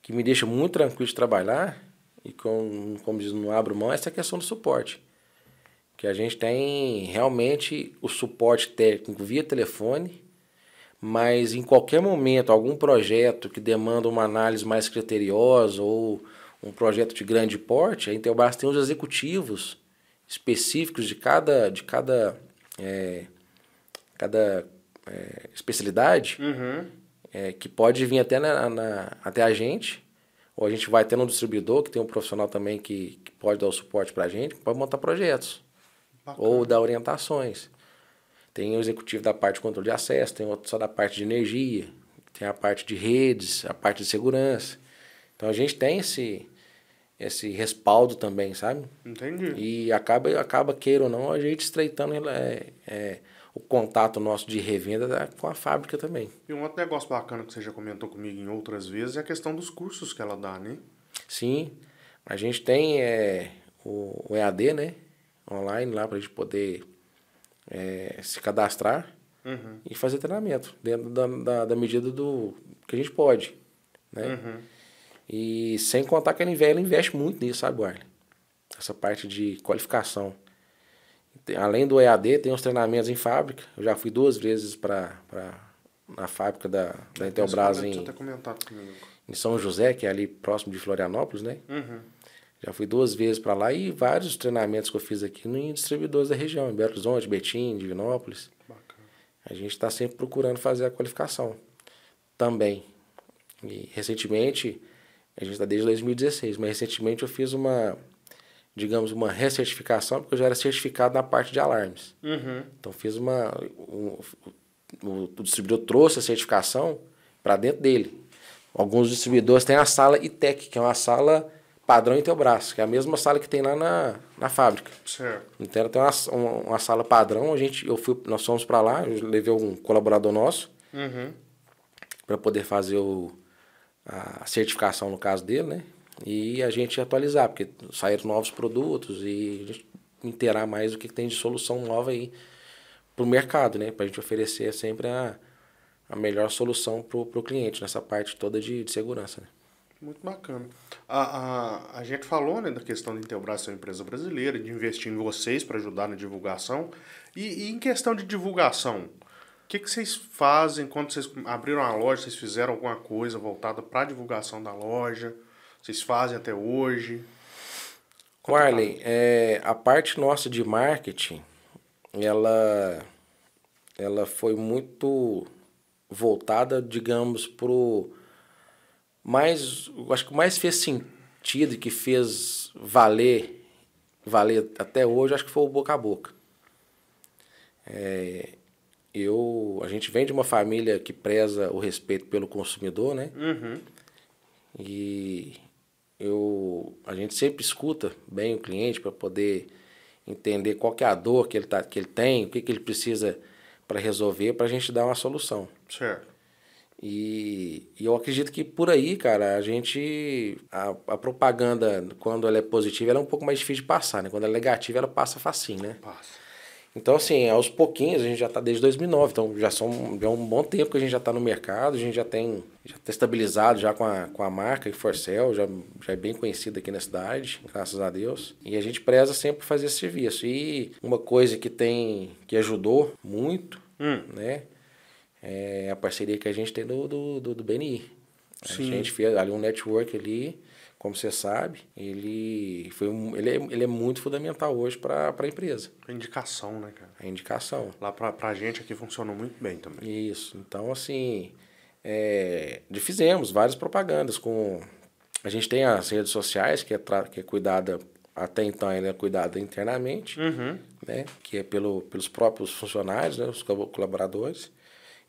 Speaker 1: que me deixa muito tranquilo de trabalhar, e com, como diz, não abro mão, é essa questão do suporte. Que a gente tem realmente o suporte técnico via telefone, mas em qualquer momento, algum projeto que demanda uma análise mais criteriosa ou um projeto de grande porte, a Intelbras tem os executivos específicos de cada, de cada, é, cada é, especialidade
Speaker 2: Uhum.
Speaker 1: é, que pode vir até, na, na- até a gente, ou a gente vai ter um distribuidor que tem um profissional também que, que pode dar o suporte para a gente, pode montar projetos
Speaker 2: Bacana.
Speaker 1: ou dar orientações. Tem o executivo da parte de controle de acesso, tem outro só da parte de energia, tem a parte de redes, a parte de segurança. Então a gente tem esse, esse respaldo também, sabe?
Speaker 2: Entendi.
Speaker 1: E acaba, acaba queira ou não, a gente estreitando é, é, o contato nosso de revenda da- com a fábrica também.
Speaker 2: E um outro negócio bacana que você já comentou comigo em outras vezes é a questão dos cursos que ela dá, né?
Speaker 1: Sim, a gente tem é, o, o EAD, né? Online lá para a gente poder é, se cadastrar
Speaker 2: Uhum.
Speaker 1: e fazer treinamento dentro da, da, da medida do que a gente pode, né?
Speaker 2: Uhum.
Speaker 1: E sem contar que a Nivela investe muito nisso, sabe, Warley? Essa parte de qualificação. Além do EAD, tem os treinamentos em fábrica. Eu já fui duas vezes para na fábrica da, da Intelbras em, em São José, que é ali próximo de Florianópolis, né?
Speaker 2: Uhum.
Speaker 1: Já fui duas vezes para lá e vários treinamentos que eu fiz aqui em distribuidores da região, em Belo Horizonte, Betim, Divinópolis.
Speaker 2: Bacana.
Speaker 1: A gente está sempre procurando fazer a qualificação também. E recentemente, a gente está desde 2016, mas recentemente eu fiz uma, digamos, uma recertificação, porque eu já era certificado na parte de alarmes.
Speaker 2: Uhum.
Speaker 1: Então fiz uma. um- o, o distribuidor trouxe a certificação para dentro dele. Alguns distribuidores têm a sala ITEC, que é uma sala padrão Intelbras, que é a mesma sala que tem lá na, na fábrica.
Speaker 2: Certo.
Speaker 1: Então tem uma, uma, uma sala padrão, a gente, eu fui, nós fomos para lá, eu levei um colaborador nosso
Speaker 2: Uhum.
Speaker 1: para poder fazer o, a certificação no caso dele, né? E a gente atualizar, porque saíram novos produtos e a gente inteirar mais o que tem de solução nova aí para o mercado, né? Para a gente oferecer sempre a, a melhor solução para o cliente nessa parte toda de, de segurança. Né?
Speaker 2: Muito bacana. A, a, a gente falou né, da questão de Intelbras ser uma empresa brasileira, de investir em vocês para ajudar na divulgação. E, e, em questão de divulgação, o que, que vocês fazem quando vocês abriram a loja? Vocês fizeram alguma coisa voltada para a divulgação da loja? Vocês fazem até hoje?
Speaker 1: Marley, é, a parte nossa de marketing, ela, ela foi muito voltada, digamos, pro mais, acho que mais fez sentido e que fez valer, valer até hoje, acho que foi o boca a boca. É, eu, a gente vem de uma família que preza o respeito pelo consumidor, né?
Speaker 2: Uhum.
Speaker 1: E eu, a gente sempre escuta bem o cliente para poder entender qual que é a dor que ele, tá, que ele tem, o que, que ele precisa para resolver, para a gente dar uma solução.
Speaker 2: Certo.
Speaker 1: E, e, eu acredito que por aí, cara, a gente. A, a, propaganda, quando ela é positiva, ela é um pouco mais difícil de passar, né? Quando ela é negativa, ela passa facinho, né?
Speaker 2: Passa.
Speaker 1: Então, assim, aos pouquinhos, a gente já está desde 2009, então já, são, já é um bom tempo que a gente já está no mercado, a gente já tem já tá estabilizado já com a, com a marca Forcel, já, já é bem conhecida aqui na cidade, graças a Deus. E a gente preza sempre fazer esse serviço. E uma coisa que tem, que ajudou muito,
Speaker 2: hum.
Speaker 1: né, é a parceria que a gente tem do, do, do, do BNI. A
Speaker 2: Sim.
Speaker 1: gente fez ali um network ali, como você sabe, ele, foi um, ele, é, ele é muito fundamental hoje para a empresa.
Speaker 2: A indicação, né, cara?
Speaker 1: A indicação.
Speaker 2: Lá pra, pra gente aqui funcionou muito bem também.
Speaker 1: Isso. Então, assim, é, fizemos várias propagandas com... A gente tem as redes sociais, que é, que é cuidada, até então ela é cuidada internamente,
Speaker 2: Uhum.
Speaker 1: né? Que é pelo, pelos próprios funcionários, né? Os colaboradores.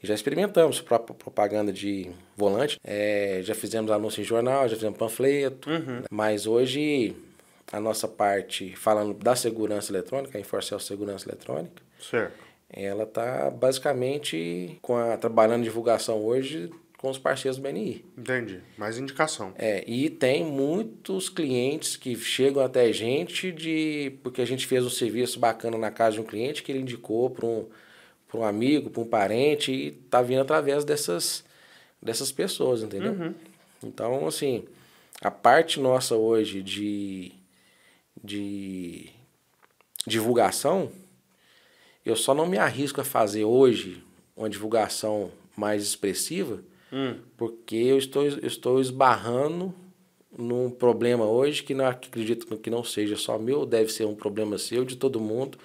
Speaker 1: E já experimentamos própria propaganda de volante, é, já fizemos anúncio em jornal, já fizemos panfleto,
Speaker 2: Uhum.
Speaker 1: mas hoje a nossa parte, falando da segurança eletrônica, a Inforcel Segurança Eletrônica,
Speaker 2: Certo.
Speaker 1: ela está basicamente com a, trabalhando em divulgação hoje com os parceiros do BNI.
Speaker 2: Entendi. Mais indicação.
Speaker 1: É, e tem muitos clientes que chegam até a gente de porque a gente fez um serviço bacana na casa de um cliente que ele indicou para um, para um amigo, para um parente e tá vindo através dessas dessas pessoas, entendeu?
Speaker 2: Uhum.
Speaker 1: Então, assim, a parte nossa hoje de de divulgação, eu só não me arrisco a fazer hoje uma divulgação mais expressiva,
Speaker 2: Hum.
Speaker 1: porque eu estou, eu estou esbarrando num problema hoje que não acredito que não seja só meu, deve ser um problema seu, de todo mundo,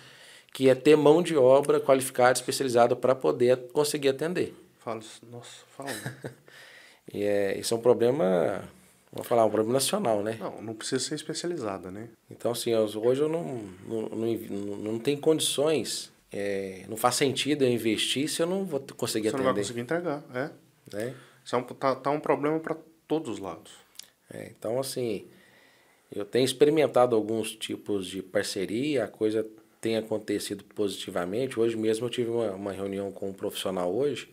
Speaker 1: que é ter mão de obra qualificada, especializada para poder conseguir atender.
Speaker 2: Fala isso. Nossa, fala.
Speaker 1: E é, isso é um problema, vamos falar, um problema nacional, né?
Speaker 2: não, não precisa ser especializada, né?
Speaker 1: Então, assim, eu- hoje eu não, não, não, não, tenho condições, é, não faz sentido eu investir se eu não vou conseguir
Speaker 2: Você não vai
Speaker 1: atender.
Speaker 2: conseguir entregar, é.
Speaker 1: né?
Speaker 2: Isso é um, tá, tá um problema para todos os lados.
Speaker 1: É, então, assim, eu tenho experimentado alguns tipos de parceria, a coisa tem acontecido positivamente. Hoje mesmo eu tive uma, uma reunião com um profissional hoje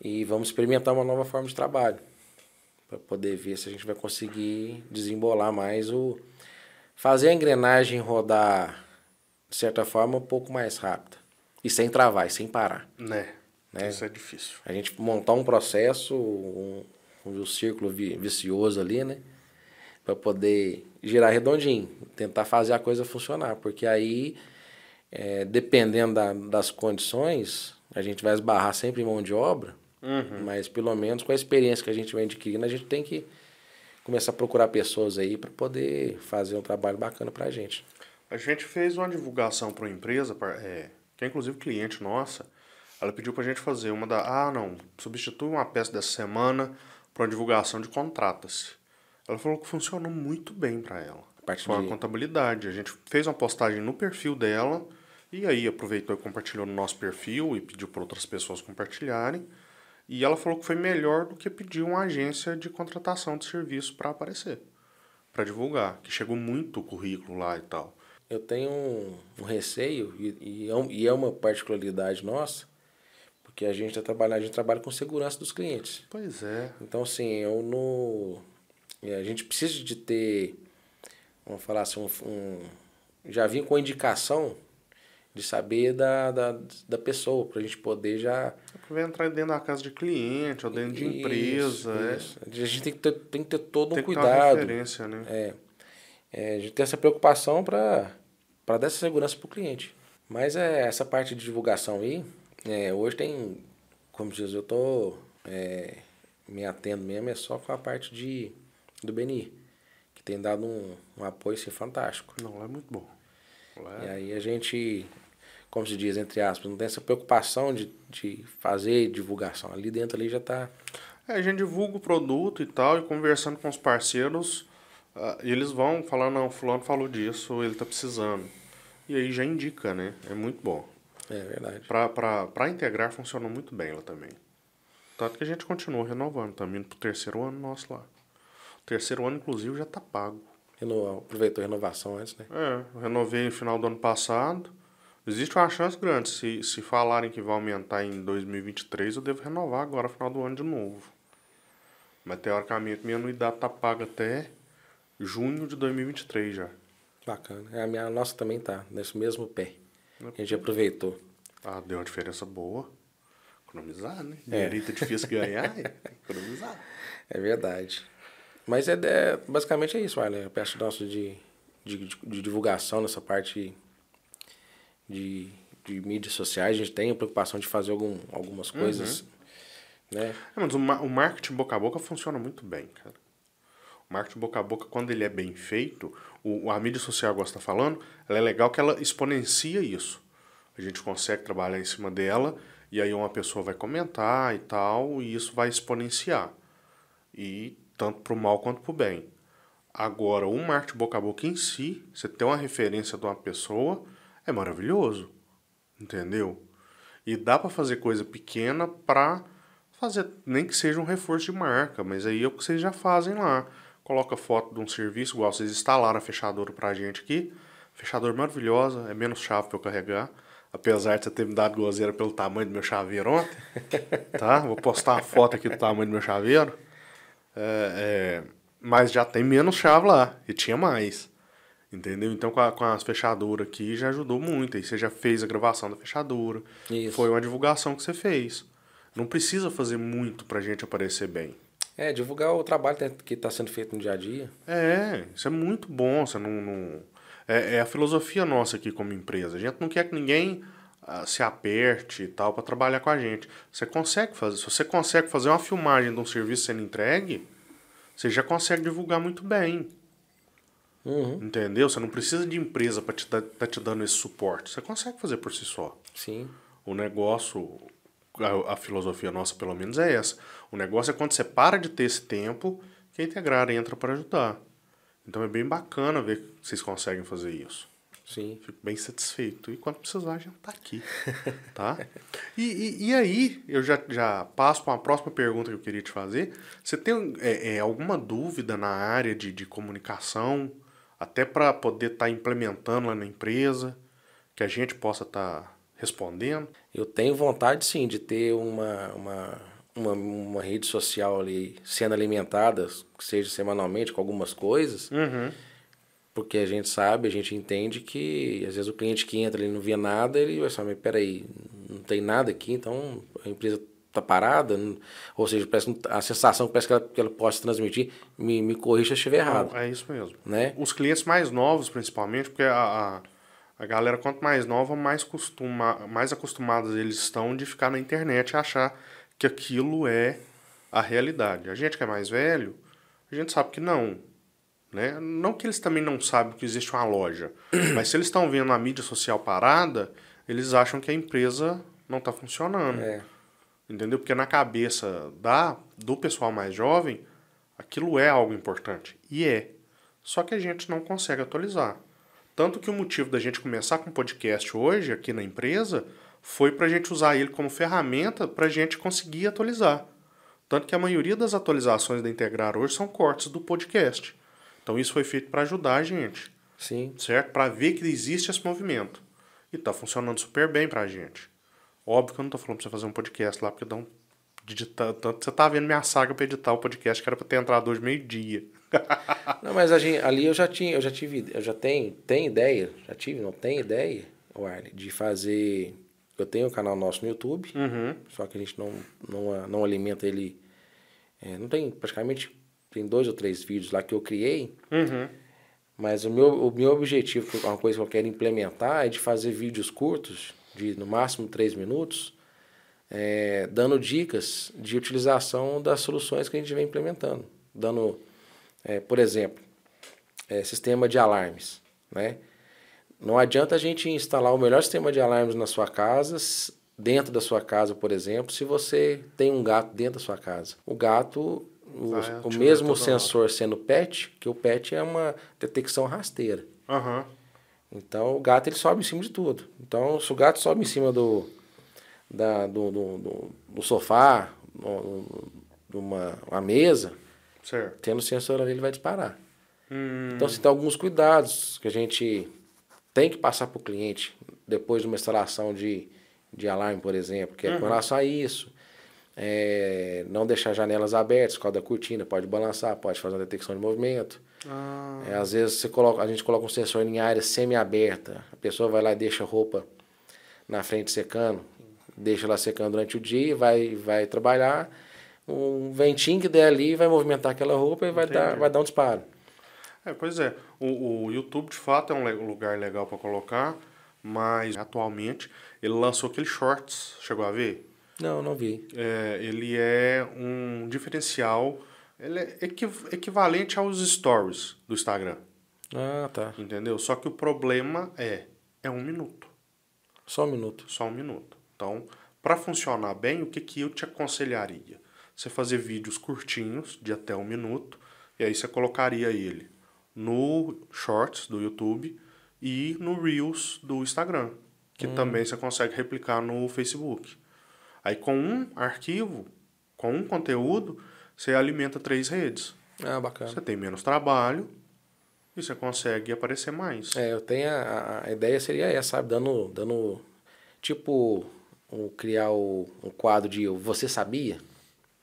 Speaker 1: e vamos experimentar uma nova forma de trabalho para poder ver se a gente vai conseguir desembolar mais o fazer a engrenagem rodar de certa forma um pouco mais rápida e sem travar, e sem parar.
Speaker 2: Né?
Speaker 1: Né?
Speaker 2: Isso é difícil.
Speaker 1: A gente montar um processo, um, um círculo vi- vicioso ali, né? Para poder girar redondinho, tentar fazer a coisa funcionar. Porque aí, é, dependendo da- das condições, a gente vai esbarrar sempre em mão de obra,
Speaker 2: Uhum.
Speaker 1: mas pelo menos com a experiência que a gente vem adquirindo, a gente tem que começar a procurar pessoas aí para poder fazer um trabalho bacana para a gente.
Speaker 2: A gente fez uma divulgação para uma empresa, par- é, que é inclusive cliente nossa. Ela pediu pra gente fazer uma da. Ah, não, substitui uma peça dessa semana para uma divulgação de contratas. Ela falou que funcionou muito bem para ela.
Speaker 1: A parte
Speaker 2: Com a
Speaker 1: de-
Speaker 2: contabilidade. A gente fez uma postagem no perfil dela e aí aproveitou e compartilhou no nosso perfil e pediu para outras pessoas compartilharem. E ela falou que foi melhor do que pedir uma agência de contratação de serviço para aparecer, para divulgar, que chegou muito currículo lá e tal.
Speaker 1: Eu tenho um, um receio, e, e, é é uma particularidade nossa, porque a gente, tá trabalhando, a gente trabalha com segurança dos clientes.
Speaker 2: Pois é.
Speaker 1: Então, assim, eu no, é, a gente precisa de ter, vamos falar assim, um, um- já vim com indicação de saber da, da, da pessoa, pra gente poder já.
Speaker 2: Porque vai entrar dentro da casa de cliente ou dentro de
Speaker 1: Isso,
Speaker 2: empresa. é.
Speaker 1: isso. A gente tem que ter, tem que ter todo
Speaker 2: Tem
Speaker 1: um
Speaker 2: que ter
Speaker 1: cuidado.
Speaker 2: referência, né?
Speaker 1: É, é, a gente tem essa preocupação para dar essa segurança para o cliente. Mas é, essa parte de divulgação aí, é, hoje tem, como diz, eu tô é, me atendo mesmo, é só com a parte de, do BNI, que tem dado um, um apoio assim, fantástico.
Speaker 2: Não, lá é muito bom. Lá
Speaker 1: E
Speaker 2: é-
Speaker 1: aí a gente, como se diz, entre aspas, não tem essa preocupação de, de fazer divulgação. Ali dentro ali já está
Speaker 2: É, a gente divulga o produto e tal, e conversando com os parceiros, ah, eles vão falar, não, fulano falou disso, ele tá precisando. E aí já indica, né? É muito bom.
Speaker 1: É verdade.
Speaker 2: Pra integrar funcionou muito bem lá também. Tanto que a gente continuou renovando, também indo pro terceiro ano nosso lá. O terceiro ano, inclusive, já tá pago.
Speaker 1: Aproveitou a renovação antes, né?
Speaker 2: É, eu renovei no final do ano passado. Existe uma chance grande. Se, se falarem que vai aumentar em 2023, eu devo renovar agora, final do ano de novo. Mas teoricamente minha anuidade tá paga até junho de 2023 já.
Speaker 1: Bacana. É, A minha a nossa também tá nesse mesmo pé. A gente aproveitou.
Speaker 2: Ah, deu uma diferença boa. Economizar, né?
Speaker 1: É.
Speaker 2: Dinheiro é difícil ganhar, é economizar.
Speaker 1: É verdade. Mas é, é- basicamente é isso, olha, a parte nossa de, de, de- divulgação nessa parte de, de mídias sociais, a gente tem a preocupação de fazer algum, algumas coisas, né?
Speaker 2: É, mas o, o marketing boca a boca funciona muito bem, cara. O marketing boca a boca, quando ele é bem feito, o, a mídia social, você está falando, ela é legal que ela exponencia isso. A gente consegue trabalhar em cima dela, e aí uma pessoa vai comentar e tal, e isso vai exponenciar. E tanto pro mal quanto pro bem. Agora, o marketing boca a boca em si, você ter uma referência de uma pessoa, é maravilhoso. Entendeu? E dá para fazer coisa pequena para fazer, nem que seja um reforço de marca, mas aí é o que vocês já fazem lá. Coloca foto de um serviço, igual vocês instalaram a fechadura pra gente aqui. Fechadura maravilhosa, é menos chave para eu carregar. Apesar de você ter me dado gozeira pelo tamanho do meu chaveiro ontem. tá? Vou postar uma foto aqui do tamanho do meu chaveiro. É, é, mas já tem menos chave lá. E tinha mais. Entendeu? Então com, a- com as fechaduras aqui já ajudou muito. Aí você já fez a gravação da fechadura.
Speaker 1: Isso.
Speaker 2: Foi uma divulgação que você fez. Não precisa fazer muito pra gente aparecer bem.
Speaker 1: É, divulgar o trabalho que está sendo feito no dia a dia.
Speaker 2: É, isso é muito bom. Você não, não- É, é a filosofia nossa aqui como empresa. A gente não quer que ninguém se aperte e tal para trabalhar com a gente. Você consegue fazer. Se você consegue fazer uma filmagem de um serviço sendo entregue, você já consegue divulgar muito bem.
Speaker 1: Uhum.
Speaker 2: Entendeu? Você não precisa de empresa para te dar, tá te dando esse suporte. Você consegue fazer por si só.
Speaker 1: Sim.
Speaker 2: O negócio, a, a filosofia nossa pelo menos é essa. O negócio é quando você para de ter esse tempo que a Integrar entra para ajudar. Então é bem bacana ver que vocês conseguem fazer isso.
Speaker 1: Sim.
Speaker 2: Fico bem satisfeito. E quando precisar, a gente tá aqui. tá? E, e, e aí, eu já, já passo para uma próxima pergunta que eu queria te fazer. Você tem é, é, alguma dúvida na área de, de comunicação, até para poder estar implementando lá na empresa, que a gente possa estar respondendo?
Speaker 1: Eu tenho vontade, sim, de ter uma, uma, uma, uma rede social ali sendo alimentada, seja semanalmente, com algumas coisas,
Speaker 2: Uhum.
Speaker 1: Porque a gente sabe, a gente entende que às vezes o cliente que entra ele não vê nada, ele vai falar, mas peraí, não tem nada aqui, então a empresa está parada, não- ou seja, parece, a sensação que parece que ela, que ela possa transmitir, me, me corrija se eu estiver errado,
Speaker 2: Não, é isso mesmo.
Speaker 1: né?
Speaker 2: Os clientes mais novos, principalmente, porque a, a, a galera, quanto mais nova, mais, costuma, mais acostumados eles estão de ficar na internet e achar que aquilo é a realidade. A gente que é mais velho, a gente sabe que não. Né? Não que eles também não sabem que existe uma loja, mas se eles estão vendo a mídia social parada, eles acham que a empresa não está funcionando.
Speaker 1: É,
Speaker 2: Entendeu? Porque na cabeça da, do pessoal mais jovem, aquilo é algo importante. E é. Só que a gente não consegue atualizar. Tanto que o motivo da gente começar com o podcast hoje, aqui na empresa, foi para a gente usar ele como ferramenta para a gente conseguir atualizar. Tanto que a maioria das atualizações da Integrar hoje são cortes do podcast. Então isso foi feito para ajudar a gente
Speaker 1: sim,
Speaker 2: certo? Para ver que existe esse movimento. E tá funcionando super bem pra gente. Óbvio que eu não tô falando pra você fazer um podcast lá, porque dá um. Digitar, tanto você tá vendo minha saga pra editar o podcast que era pra ter entrado hoje meio-dia.
Speaker 1: Não, mas gente, ali eu já tinha, eu já tive, eu já tenho, tenho ideia, já tive, não tenho ideia, o Arley, de fazer. Eu tenho um canal nosso no YouTube,
Speaker 2: Uhum.
Speaker 1: só que a gente não, não, não alimenta ele. é, não tem praticamente. Tem dois ou três vídeos lá que eu criei,
Speaker 2: Uhum.
Speaker 1: mas o meu, o meu objetivo, é uma coisa que eu quero implementar, é de fazer vídeos curtos, de no máximo três minutos, é, dando dicas de utilização das soluções que a gente vem implementando. Dando, é, por exemplo, é, sistema de alarmes. Né? Não adianta a gente instalar o melhor sistema de alarmes na sua casa, dentro da sua casa, por exemplo, se você tem um gato dentro da sua casa. O gato, o,
Speaker 2: Vai
Speaker 1: o
Speaker 2: ativar
Speaker 1: mesmo
Speaker 2: toda hora.
Speaker 1: sensor sendo PET, que o PET é uma detecção rasteira.
Speaker 2: Aham.
Speaker 1: Então o gato ele sobe em cima de tudo. Então se o gato sobe em cima do, da, do, do, do- do sofá, de uma, uma mesa,
Speaker 2: Certo.
Speaker 1: tendo sensor ali ele vai disparar.
Speaker 2: Hum,
Speaker 1: Então assim, tem alguns cuidados que a gente tem que passar para o cliente depois de uma instalação de, de alarme, por exemplo, que é com relação a isso. É, não deixar janelas abertas, por causa da cortina, pode balançar, pode fazer uma detecção de movimento.
Speaker 2: ah,
Speaker 1: É, às vezes você coloca, a gente coloca um sensor em área semi-aberta, a pessoa vai lá e deixa a roupa na frente secando, deixa ela secando durante o dia, vai, vai trabalhar, um ventinho que der ali vai movimentar aquela roupa e vai dar, vai dar um disparo.
Speaker 2: É, pois é. O, o YouTube, de fato, é um lugar legal para colocar, mas atualmente ele lançou aquele Shorts. Chegou a ver?
Speaker 1: Não, não vi.
Speaker 2: É, ele é um diferencial. Ele é equi- equivalente aos stories do Instagram,
Speaker 1: Ah, tá.
Speaker 2: entendeu? Só que o problema é, é um minuto.
Speaker 1: Só um minuto.
Speaker 2: Só um minuto. Então, para funcionar bem, o que, que eu te aconselharia? Você fazer vídeos curtinhos, de até um minuto, e aí você colocaria ele no Shorts do YouTube e no Reels do Instagram, que também você consegue replicar no Facebook. Aí com um arquivo, com um conteúdo, você alimenta três redes.
Speaker 1: Ah, bacana.
Speaker 2: Você tem menos trabalho e você consegue aparecer mais.
Speaker 1: É, eu tenho a, a- ideia seria essa, sabe? Dando, dando tipo, um, criar o, um quadro de Você Sabia?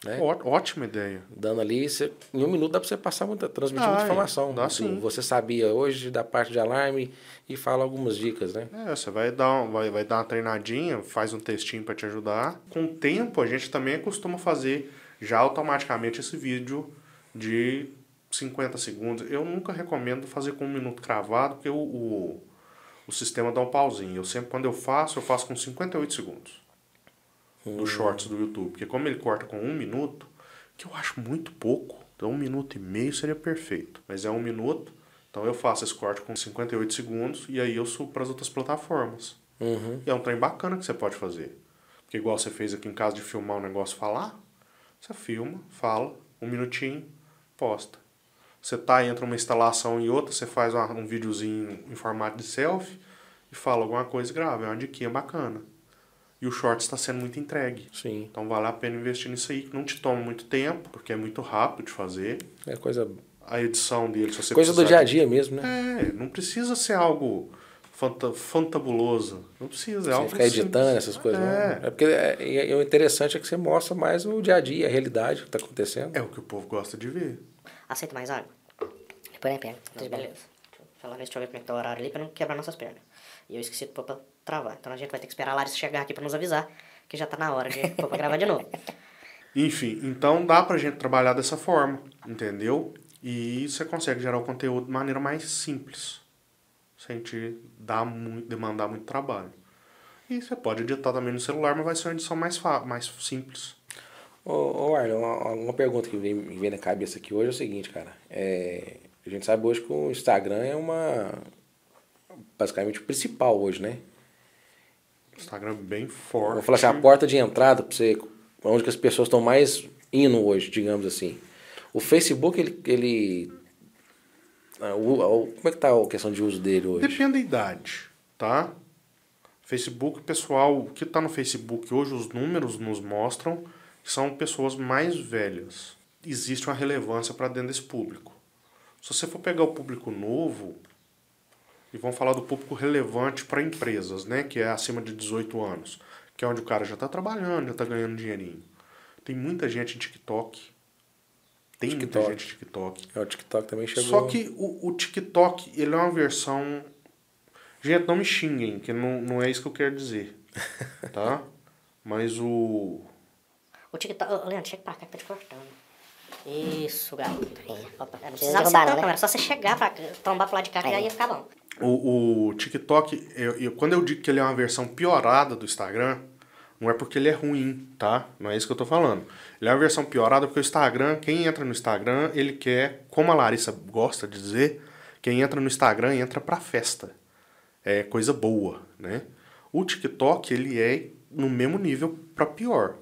Speaker 1: Né?
Speaker 2: Ó- Ótima ideia.
Speaker 1: Dando ali, você- em um minuto dá pra você passar muita, transmitir muita
Speaker 2: Dá, é.
Speaker 1: informação.
Speaker 2: Dá sim.
Speaker 1: Você sabia hoje da parte de alarme e fala algumas dicas, né?
Speaker 2: É, você vai dar, vai, vai dar uma treinadinha, faz um textinho para te ajudar. Com o tempo, a gente também costuma fazer já automaticamente esse vídeo de 50 segundos. Eu nunca recomendo fazer com um minuto cravado, porque o, o, o sistema dá um pauzinho. Eu sempre, quando eu faço, eu faço com 58 segundos. Do shorts do YouTube. Porque como ele corta com um minuto, que eu acho muito pouco, então um minuto e meio seria perfeito. Mas é um minuto, então eu faço esse corte com 58 segundos e aí eu subo para as outras plataformas.
Speaker 1: Uhum.
Speaker 2: E é um trem bacana que você pode fazer. Porque igual você fez aqui em casa de filmar um negócio falar, você filma, fala, um minutinho, posta. Você tá entre uma instalação e outra, você faz uma- um videozinho em formato de selfie e fala alguma coisa e grava. É uma diquinha bacana. E o short está sendo muito entregue.
Speaker 1: Sim.
Speaker 2: Então vale a pena investir nisso aí, que não te toma muito tempo, porque é muito rápido de fazer.
Speaker 1: É coisa,
Speaker 2: A edição dele, se você
Speaker 1: coisa do dia a
Speaker 2: de-
Speaker 1: dia mesmo, né?
Speaker 2: É, não precisa ser algo fanta fantabuloso. Não precisa, é
Speaker 1: Você
Speaker 2: algo
Speaker 1: ficar editando
Speaker 2: simples.
Speaker 1: essas coisas. não.
Speaker 2: É.
Speaker 1: É porque é, e- e o interessante é que você mostra mais o dia a dia, a realidade que está acontecendo.
Speaker 2: É o que o povo gosta de ver.
Speaker 4: Aceita mais água? Depois nem pega. Beleza. Falar nisso, deixa eu ver como é que tá o horário ali pra não quebrar nossas pernas. E eu esqueci de pôr pra travar. Então a gente vai ter que esperar a Larissa chegar aqui pra nos avisar que já tá na hora de pôr pra gravar de novo.
Speaker 2: Enfim, então dá pra gente trabalhar dessa forma, entendeu? E você consegue gerar o conteúdo de maneira mais simples. Sem te dar muito, demandar muito trabalho. E você pode editar também no celular, mas vai ser uma edição mais, mais simples.
Speaker 1: Ô, ô Arlen, uma, uma pergunta que vem, me vem na cabeça aqui hoje é o seguinte, cara. É, a gente sabe hoje que o Instagram é uma. basicamente o principal hoje, né?
Speaker 2: Instagram bem forte.
Speaker 1: Vamos falar assim, a porta de entrada para você, onde que as pessoas estão mais indo hoje, digamos assim. O Facebook, ele. ele ah, o- como é que tá a questão de uso dele hoje?
Speaker 2: Depende da idade, tá? Facebook, pessoal, o que está no Facebook hoje, os números nos mostram que são pessoas mais velhas. Existe uma relevância para dentro desse público. Se você for pegar o público novo, e vamos falar do público relevante para empresas, né? Que é acima de 18 anos, que é onde o cara já está trabalhando, já está ganhando dinheirinho. Tem muita gente em TikTok. Tem
Speaker 1: TikTok.
Speaker 2: muita gente em TikTok.
Speaker 1: É, o TikTok também chegou.
Speaker 2: Só que o, o TikTok, ele é uma versão. Gente, não me xinguem, que não, não é isso que eu quero dizer. Tá? Mas o.
Speaker 4: O TikTok. Ô, Leandro, chega pra cá que tá te cortando. Isso, garoto. Opa, não
Speaker 5: Precisa
Speaker 4: precisava
Speaker 5: derrubar,
Speaker 4: ser tanto,
Speaker 5: né?
Speaker 4: era só você chegar pra trombar pro lado de cá que já ia ficar bom.
Speaker 2: O, o TikTok, eu, eu- quando eu digo que ele é uma versão piorada do Instagram, não é porque ele é ruim, tá? Não é isso que eu tô falando. Ele é uma versão piorada porque o Instagram, quem entra no Instagram, ele quer, como a Larissa gosta de dizer, quem entra no Instagram entra pra festa. É coisa boa, né? O TikTok, ele é no mesmo nível pra pior.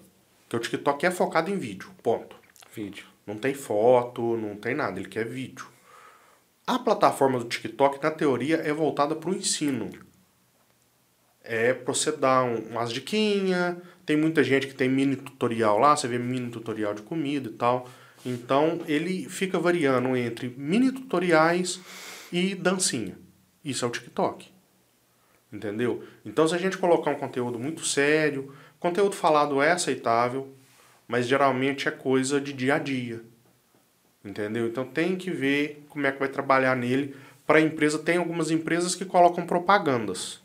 Speaker 2: Porque o TikTok é focado em vídeo, ponto.
Speaker 1: Vídeo.
Speaker 2: Não tem foto, não tem nada, ele quer vídeo. A plataforma do TikTok, na teoria, é voltada para o ensino. É para você dar um, umas diquinhas. Tem muita gente que tem mini tutorial lá, você vê mini tutorial de comida e tal. Então ele fica variando entre mini tutoriais e dancinha. Isso é o TikTok. Entendeu? Então se a gente colocar um conteúdo muito sério, conteúdo falado é aceitável, mas geralmente é coisa de dia a dia. Entendeu? Então tem que ver como é que vai trabalhar nele. Para a empresa, tem algumas empresas que colocam propagandas.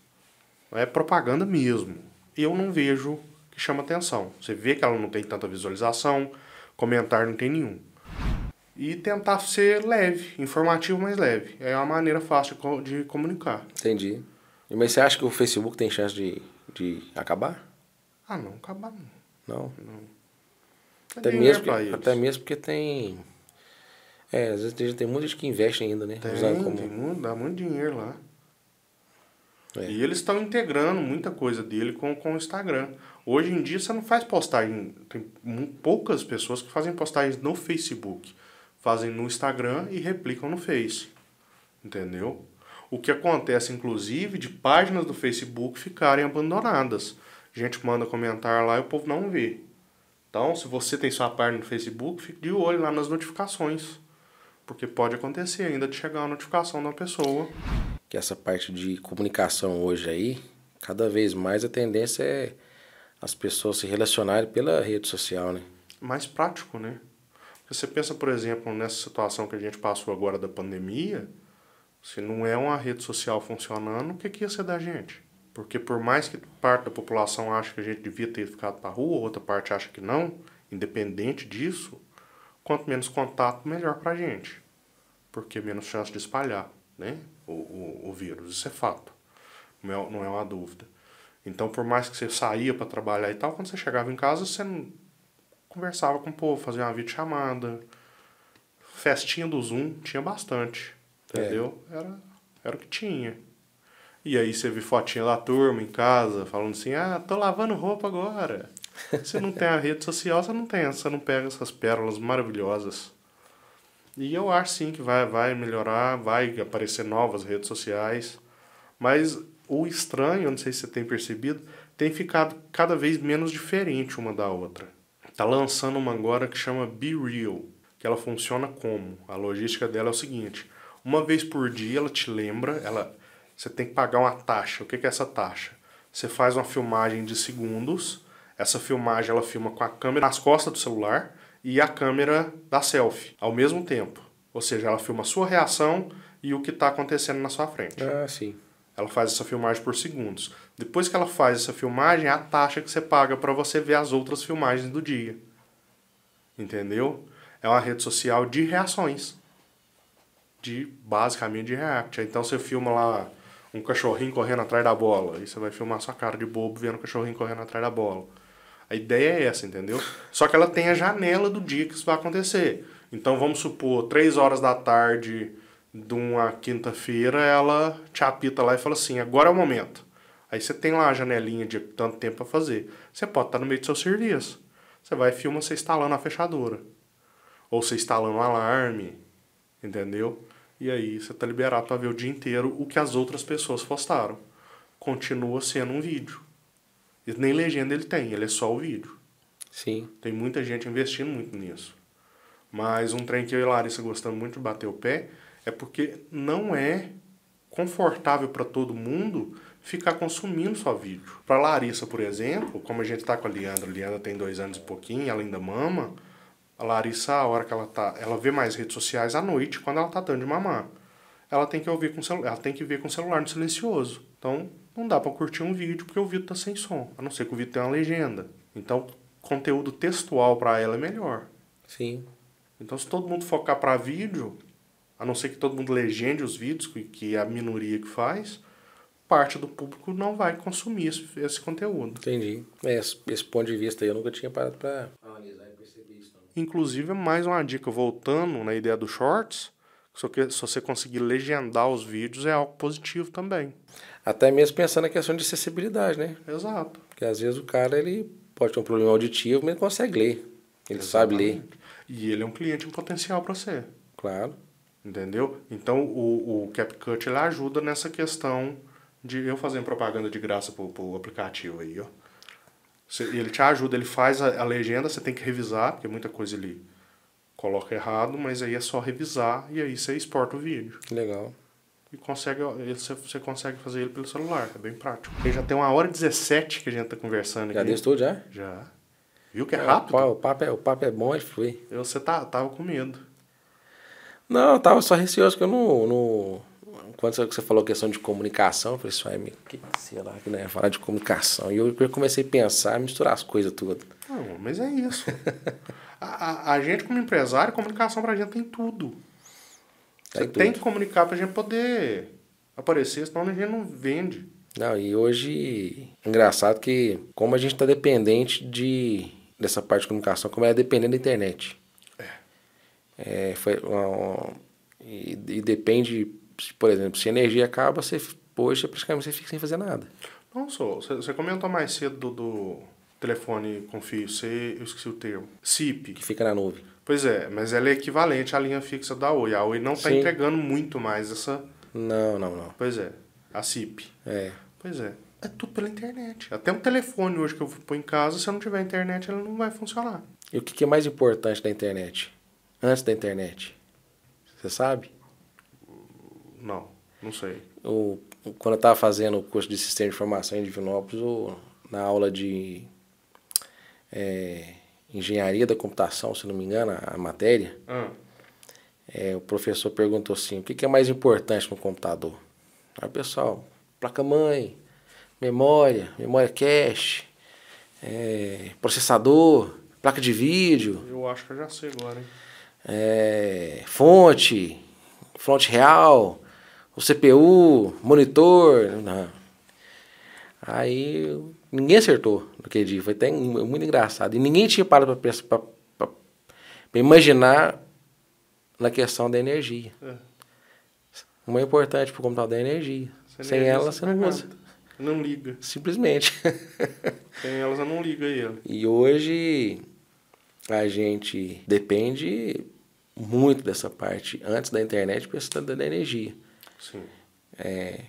Speaker 2: É propaganda mesmo. Eu não vejo que chama atenção. Você vê que ela não tem tanta visualização, comentário não tem nenhum. E tentar ser leve, informativo, mas leve. É uma maneira fácil de co- de comunicar.
Speaker 1: Entendi. E, Mas você acha que o Facebook tem chance de, de acabar?
Speaker 2: Ah, não, acabar não.
Speaker 1: Não.
Speaker 2: É
Speaker 1: Até mesmo,
Speaker 2: eles.
Speaker 1: até mesmo porque tem. É, às vezes tem, gente que investe ainda, né?
Speaker 2: Tem,
Speaker 1: como.
Speaker 2: tem muito, dá muito dinheiro lá.
Speaker 1: É.
Speaker 2: E eles estão integrando muita coisa dele com, com o Instagram. Hoje em dia você não faz postagem. Tem poucas pessoas que fazem postagens no Facebook. Fazem no Instagram e replicam no Face. Entendeu? O que acontece, inclusive, de páginas do Facebook ficarem abandonadas. A gente manda comentar lá e o povo não vê. Então, se você tem sua página no Facebook, fique de olho lá nas notificações. Porque pode acontecer ainda de chegar uma notificação de uma pessoa.
Speaker 1: Que essa parte de comunicação hoje aí, cada vez mais a tendência é as pessoas se relacionarem pela rede social, né?
Speaker 2: mais prático, né? Porque você pensa, por exemplo, nessa situação que a gente passou agora da pandemia, se não é uma rede social funcionando, o que, que ia ser da gente? Porque por mais que parte da população ache que a gente devia ter ficado para rua, outra parte acha que não, independente disso, quanto menos contato, melhor para a gente. Porque menos chance de espalhar né? o, o, o vírus. Isso é fato. Não é, não é uma dúvida. Então, por mais que você saía para trabalhar e tal, quando você chegava em casa, você não conversava com o povo, fazia uma videochamada. Festinha do Zoom tinha bastante. Entendeu? Era, era o que tinha. E aí você vê fotinha da turma em casa, falando assim, ah, tô lavando roupa agora. Você não tem a rede social, você não tem, você não pega essas pérolas maravilhosas. E eu acho sim que vai, vai melhorar, vai aparecer novas redes sociais. Mas o estranho, não sei se você tem percebido, tem ficado cada vez menos diferente uma da outra. Tá lançando uma agora que chama Be Real, que ela funciona como? A logística dela é o seguinte: uma vez por dia ela te lembra, ela você tem que pagar uma taxa. O que é essa taxa? Você faz uma filmagem de segundos. Essa filmagem ela filma com a câmera nas costas do celular e a câmera da selfie ao mesmo tempo. Ou seja, ela filma a sua reação e o que está acontecendo na sua frente.
Speaker 1: Ah, sim.
Speaker 2: Ela faz essa filmagem por segundos. Depois que ela faz essa filmagem, é a taxa que você paga para você ver as outras filmagens do dia. Entendeu? É uma rede social de reações. De basicamente de react. Então você filma lá um cachorrinho correndo atrás da bola. E você vai filmar sua cara de bobo vendo o cachorrinho correndo atrás da bola. A ideia é essa, entendeu? Só que ela tem a janela do dia que isso vai acontecer. Então vamos supor, três horas da tarde de uma quinta-feira, ela te apita lá e fala assim, agora é o momento. Aí você tem lá a janelinha de tanto tempo para fazer. Você pode estar no meio do seu serviço. Você vai e filma você instalando a fechadura. Ou você instalando um alarme. Entendeu? E aí você tá liberado para ver o dia inteiro o que as outras pessoas postaram. Continua sendo um vídeo. E nem legenda ele tem, ele é só o vídeo.
Speaker 1: Sim.
Speaker 2: Tem muita gente investindo muito nisso. Mas um trem que eu e a Larissa gostamos muito de bater o pé é porque não é confortável para todo mundo ficar consumindo só vídeo. Para Larissa, por exemplo, como a gente tá com a Leandra, a Leandra tem dois anos e pouquinho, ela ainda mama, a Larissa, a hora que ela tá, ela vê mais redes sociais à noite, quando ela tá dando de mamar. Ela tem que ouvir com celular, ela tem que ver com o celular no silencioso. Então, não dá para curtir um vídeo porque o vídeo tá sem som, a não ser que o vídeo tenha uma legenda. Então, conteúdo textual para ela é melhor.
Speaker 1: Sim.
Speaker 2: Então, se todo mundo focar para vídeo, a não ser que todo mundo legende os vídeos, que- é a minoria que faz, parte do público não vai consumir esse, esse conteúdo.
Speaker 1: Entendi. É, esse, esse ponto de vista aí eu nunca tinha parado pra analisar e perceber isso. Não.
Speaker 2: Inclusive, mais uma dica, voltando na ideia do shorts, se você- se você conseguir legendar os vídeos é algo positivo também.
Speaker 1: Até mesmo pensando na questão de acessibilidade, né?
Speaker 2: Exato.
Speaker 1: Porque às vezes o cara ele pode ter um problema auditivo, mas ele consegue ler. Ele sabe ler,
Speaker 2: E ele é um cliente em potencial para você.
Speaker 1: claro.
Speaker 2: Entendeu? Então o, o CapCut ele ajuda nessa questão de eu fazer propaganda de graça pro, pro aplicativo aí, ó. Você- ele te ajuda, ele faz a, a legenda, você tem que revisar, porque muita coisa ele coloca errado, mas aí é só revisar e aí você exporta o vídeo.
Speaker 1: Que legal.
Speaker 2: E consegue, você, você consegue fazer ele pelo celular, é bem prático. Já tem uma hora e 17 que a gente tá conversando
Speaker 1: Já
Speaker 2: aqui.
Speaker 1: deu tudo já?
Speaker 2: Já. Viu que é
Speaker 1: O
Speaker 2: rápido?
Speaker 1: pa- O papo é, o papo é bom, ele flui.
Speaker 2: Eu, você tá, tava com medo.
Speaker 1: Não, eu tava só receoso que eu não. não quando você- você falou questão de comunicação, eu falei, me. Que, sei lá, que não ia falar de comunicação. E eu, eu comecei a pensar, misturar as coisas tudo.
Speaker 2: Não, mas é isso. a, a, a gente, como empresário, comunicação pra gente tem tudo. Você
Speaker 1: Tem
Speaker 2: tem
Speaker 1: tudo.
Speaker 2: que comunicar pra gente poder aparecer, senão a gente não vende.
Speaker 1: Não, e hoje, engraçado que como a gente está dependente de dessa parte de comunicação, como é dependente da internet. É. foi, uma- e, e depende, por exemplo, se a energia acaba, você, hoje praticamente você fica sem fazer nada.
Speaker 2: Não sou. Você, comentou mais cedo do, do telefone com fio, você, eu esqueci o termo. CIP.
Speaker 1: Que fica na nuvem.
Speaker 2: Pois é, mas ela é equivalente à linha fixa da Oi. A Oi não está entregando muito mais essa.
Speaker 1: Não, não, não.
Speaker 2: Pois é, a CIP.
Speaker 1: É.
Speaker 2: Pois é. É tudo pela internet. Até um telefone hoje que eu pôr em casa, se eu não tiver internet, ele não vai funcionar.
Speaker 1: E o que é mais importante da internet? Antes da internet? Você sabe?
Speaker 2: Não, não sei.
Speaker 1: o, quando eu estava fazendo o curso de sistema de informação em Divinópolis, o, na aula de é, engenharia da computação, se não me engano, a, a matéria,
Speaker 2: Ah,
Speaker 1: é, o professor perguntou assim, o que, que é mais importante no computador? Aí o pessoal, placa-mãe, memória, memória cache, é, processador, placa de vídeo,
Speaker 2: eu acho que eu já sei agora, hein?
Speaker 1: é, fonte, fonte real, o CPU, monitor. Não. Aí ninguém acertou naquele dia. Foi até mu- muito engraçado. E ninguém tinha parado para imaginar na questão da energia.
Speaker 2: É.
Speaker 1: O mais importante para o computador é a energia.
Speaker 2: Sem
Speaker 1: Sem
Speaker 2: energia,
Speaker 1: ela,
Speaker 2: você não
Speaker 1: usa.
Speaker 2: Não liga.
Speaker 1: Simplesmente.
Speaker 2: Sem ela, você não liga ele.
Speaker 1: E hoje a gente depende muito dessa parte antes da internet pensando da energia.
Speaker 2: Sim.
Speaker 1: É,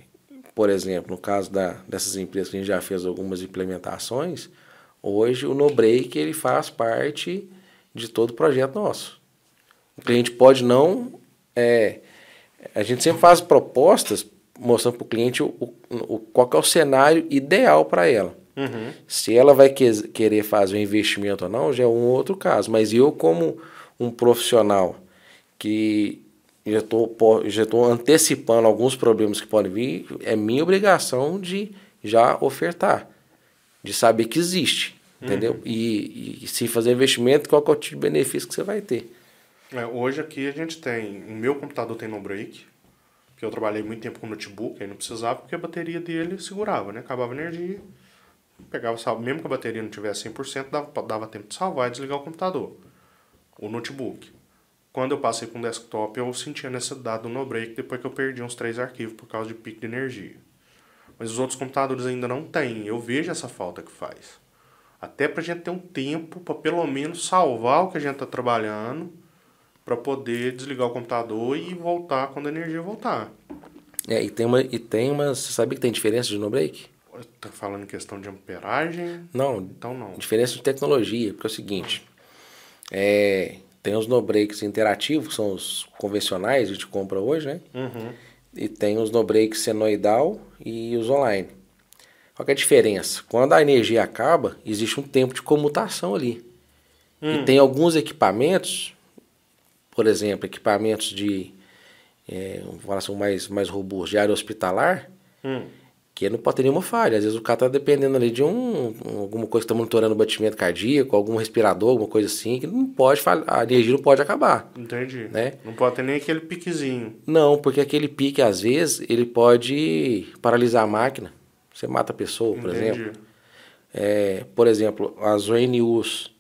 Speaker 1: por exemplo, no caso da, dessas empresas que a gente já fez algumas implementações, hoje o NoBreak ele faz parte de todo o projeto nosso. O cliente pode não. é, a gente sempre faz propostas mostrando para o cliente o, o, qual é o cenário ideal para ela.
Speaker 2: Uhum.
Speaker 1: Se ela vai que- querer fazer um investimento ou não, já é um outro caso. Mas eu, como um profissional que já estou já tô antecipando alguns problemas que podem vir, é minha obrigação de já ofertar, de saber que existe, entendeu? E, e se fazer investimento, qual é o tipo de benefício que você vai ter.
Speaker 2: É, hoje aqui a gente tem. O meu computador tem no break. Que eu trabalhei muito tempo com notebook, aí não precisava, porque a bateria dele segurava, né? Acabava a energia. Pegava, mesmo que a bateria não tivesse 100%, dava, dava tempo de salvar e desligar o computador. O notebook. Quando eu passei para um desktop, eu senti a necessidade do no break depois que eu perdi uns três arquivos por causa de pico de energia. Mas os outros computadores ainda não têm. Eu vejo essa falta que faz. Até pra gente ter um tempo para pelo menos salvar o que a gente tá trabalhando para poder desligar o computador e voltar quando a energia voltar.
Speaker 1: É, e tem uma, e tem uma, você sabe que tem diferença de no break?
Speaker 2: Tá falando em questão de amperagem?
Speaker 1: Não,
Speaker 2: Então não.
Speaker 1: Diferença de tecnologia, porque é o seguinte, é, tem os no-breaks interativos, que são os convencionais, a gente compra hoje, né?
Speaker 2: Uhum.
Speaker 1: E tem os no-breaks senoidal e os online. Qual que é a diferença? Quando a energia acaba, existe um tempo de comutação ali. E tem alguns equipamentos, por exemplo, equipamentos de, é, vamos falar assim, mais, mais robustos, de área hospitalar,
Speaker 2: Hum.
Speaker 1: Que não pode ter nenhuma falha. Às vezes o cara tá dependendo ali de um, um- alguma coisa que tá monitorando o batimento cardíaco, algum respirador, alguma coisa assim, que não pode falhar, a energia não pode acabar.
Speaker 2: Entendi.
Speaker 1: Né?
Speaker 2: Não pode ter nem aquele piquezinho.
Speaker 1: Não, porque aquele pique, às vezes, ele pode paralisar a máquina. Você mata a pessoa, por
Speaker 2: Entendi.
Speaker 1: exemplo. É, por exemplo, as ONUs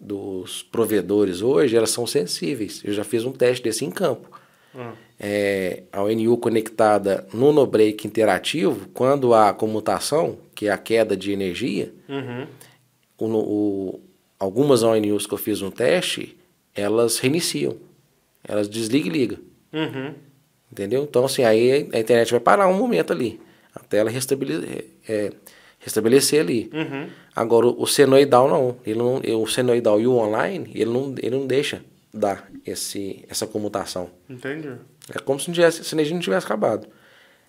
Speaker 1: dos provedores hoje, elas são sensíveis. Eu já fiz um teste desse em campo.
Speaker 2: Ah,
Speaker 1: É, a ONU conectada no no-break interativo, quando há comutação, que é a queda de energia,
Speaker 2: Uhum.
Speaker 1: o, o- algumas ONUs que eu fiz um teste, elas reiniciam. Elas desligam e ligam.
Speaker 2: Uhum.
Speaker 1: Entendeu? Então, assim, aí a internet vai parar um momento ali, até ela restabelecer, é, restabelecer ali.
Speaker 2: Uhum.
Speaker 1: Agora, o, o senoidal não. Ele não. O senoidal e o online, ele não, ele não deixa dar esse, essa comutação.
Speaker 2: Entendi.
Speaker 1: É como se, não tivesse, se a energia não tivesse acabado.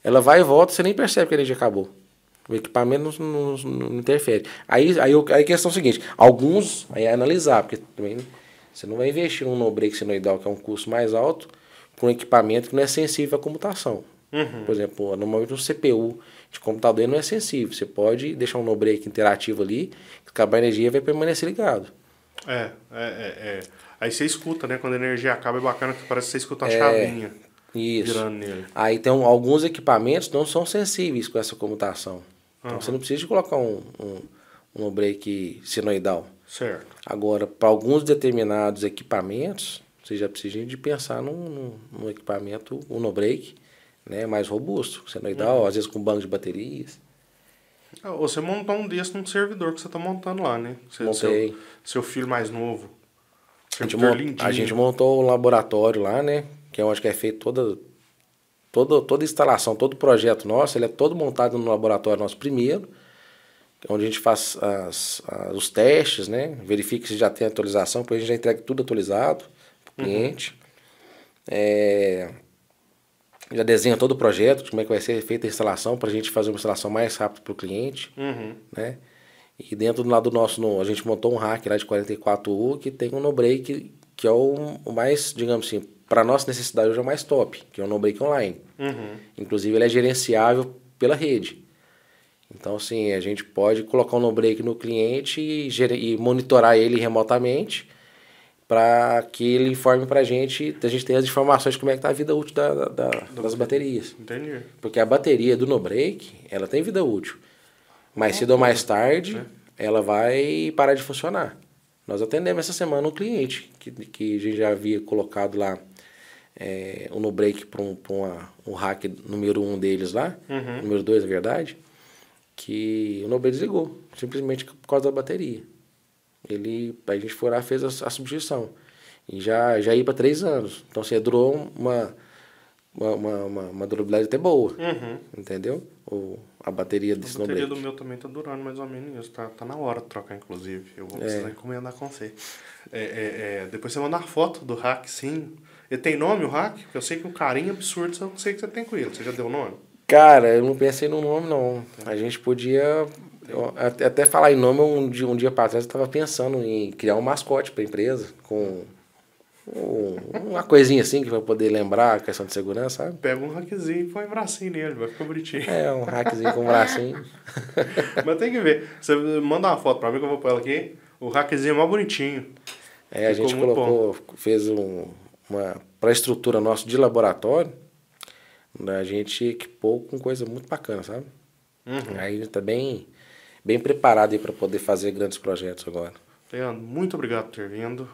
Speaker 1: Ela vai e volta, você nem percebe que a energia acabou. O equipamento não, não- não interfere. Aí, aí, aí a questão é a seguinte: alguns, aí é analisar, porque também você não vai investir num no-break senoidal, que é um custo mais alto, com um equipamento que não é sensível à comutação.
Speaker 2: Uhum.
Speaker 1: Por exemplo, normalmente um CPU de computador não é sensível. Você pode deixar um no-break interativo ali, que acabar a energia vai permanecer ligado.
Speaker 2: É, é, é, é. Aí você escuta, né? Quando a energia acaba, é bacana que parece que você escuta uma
Speaker 1: É,
Speaker 2: chavinha
Speaker 1: Isso.
Speaker 2: virando nele.
Speaker 1: Aí tem um- alguns equipamentos que não são sensíveis com essa comutação. Então você não precisa colocar um, um, um no-break sinoidal.
Speaker 2: Certo.
Speaker 1: Agora, para alguns determinados equipamentos, você já precisa de pensar num, num, num equipamento, um no-break, né, mais robusto, senoidal, às vezes com banco de baterias.
Speaker 2: Ah, Você montou um desse num servidor que você tá montando lá, né? Você-
Speaker 1: Montei.
Speaker 2: Seu, seu filho mais novo.
Speaker 1: A gente, a gente montou um laboratório lá, né? Que é onde que é feito toda, toda, toda instalação, todo o projeto nosso, ele é todo montado no laboratório nosso primeiro, é onde a gente faz as, as- os testes, né? Verifica se já tem atualização, depois a gente já entrega tudo atualizado para o cliente. É, já desenha todo o projeto, como é que vai ser feita a instalação, para a gente fazer uma instalação mais rápida para o cliente
Speaker 2: Uhum.
Speaker 1: né? E dentro do lado nosso, no, a gente montou um hack lá de 44U que tem um no-break que é o, o mais, digamos assim, para nossa necessidade hoje é o mais top, que é o no-break online.
Speaker 2: Uhum.
Speaker 1: Inclusive ele é gerenciável pela rede. Então, assim, a gente pode colocar um no-break no cliente e, e monitorar ele remotamente para que ele informe para a gente, a gente ter as informações de como é que está a vida útil da, da- da- das baterias.
Speaker 2: Entendi.
Speaker 1: Porque a bateria do no-break, ela tem vida útil. Mais cedo ou mais tarde, ela vai parar de funcionar. Nós atendemos essa semana um cliente que, que a gente já havia colocado lá é, um no-break para um, pra uma- um hack número um deles lá, número dois, na verdade, que o no-break desligou, simplesmente por causa da bateria. Ele, a gente foi lá fez a, a substituição. E já, já ia para três anos. Então, assim, durou uma, uma, uma, uma, durabilidade até boa.
Speaker 2: Uhum.
Speaker 1: Entendeu? O, a bateria
Speaker 2: A
Speaker 1: desse
Speaker 2: bateria
Speaker 1: no
Speaker 2: do meu também tá durando mais ou menos isso. Tá, tá na hora de trocar, inclusive. Eu vou
Speaker 1: É.
Speaker 2: precisar encomendar com você. É, é, é, depois você manda uma foto do hack, sim. Ele tem nome, o hack? Porque eu sei que um carinho absurdo eu sei que você tem com ele. Você já deu nome?
Speaker 1: Cara, eu não pensei no nome, não. A gente podia. eu- até falar em nome, um dia, um dia pra trás eu tava pensando em criar um mascote pra empresa, com um- uma coisinha assim que vai poder lembrar a questão de segurança, sabe?
Speaker 2: Pega um hackzinho e põe um bracinho nele, vai ficar bonitinho.
Speaker 1: É, um hackzinho com um bracinho.
Speaker 2: Mas tem que ver. Você manda uma foto pra mim que eu vou pôr ela aqui. O hackzinho é mais bonitinho.
Speaker 1: É, a
Speaker 2: Ficou
Speaker 1: gente
Speaker 2: muito
Speaker 1: colocou, fez um, uma. Pra estrutura nossa de laboratório, a gente equipou com coisa muito bacana, sabe?
Speaker 2: Uhum.
Speaker 1: Aí a gente tá bem, bem preparado aí para poder fazer grandes projetos agora.
Speaker 2: Leandro, muito obrigado por ter vindo.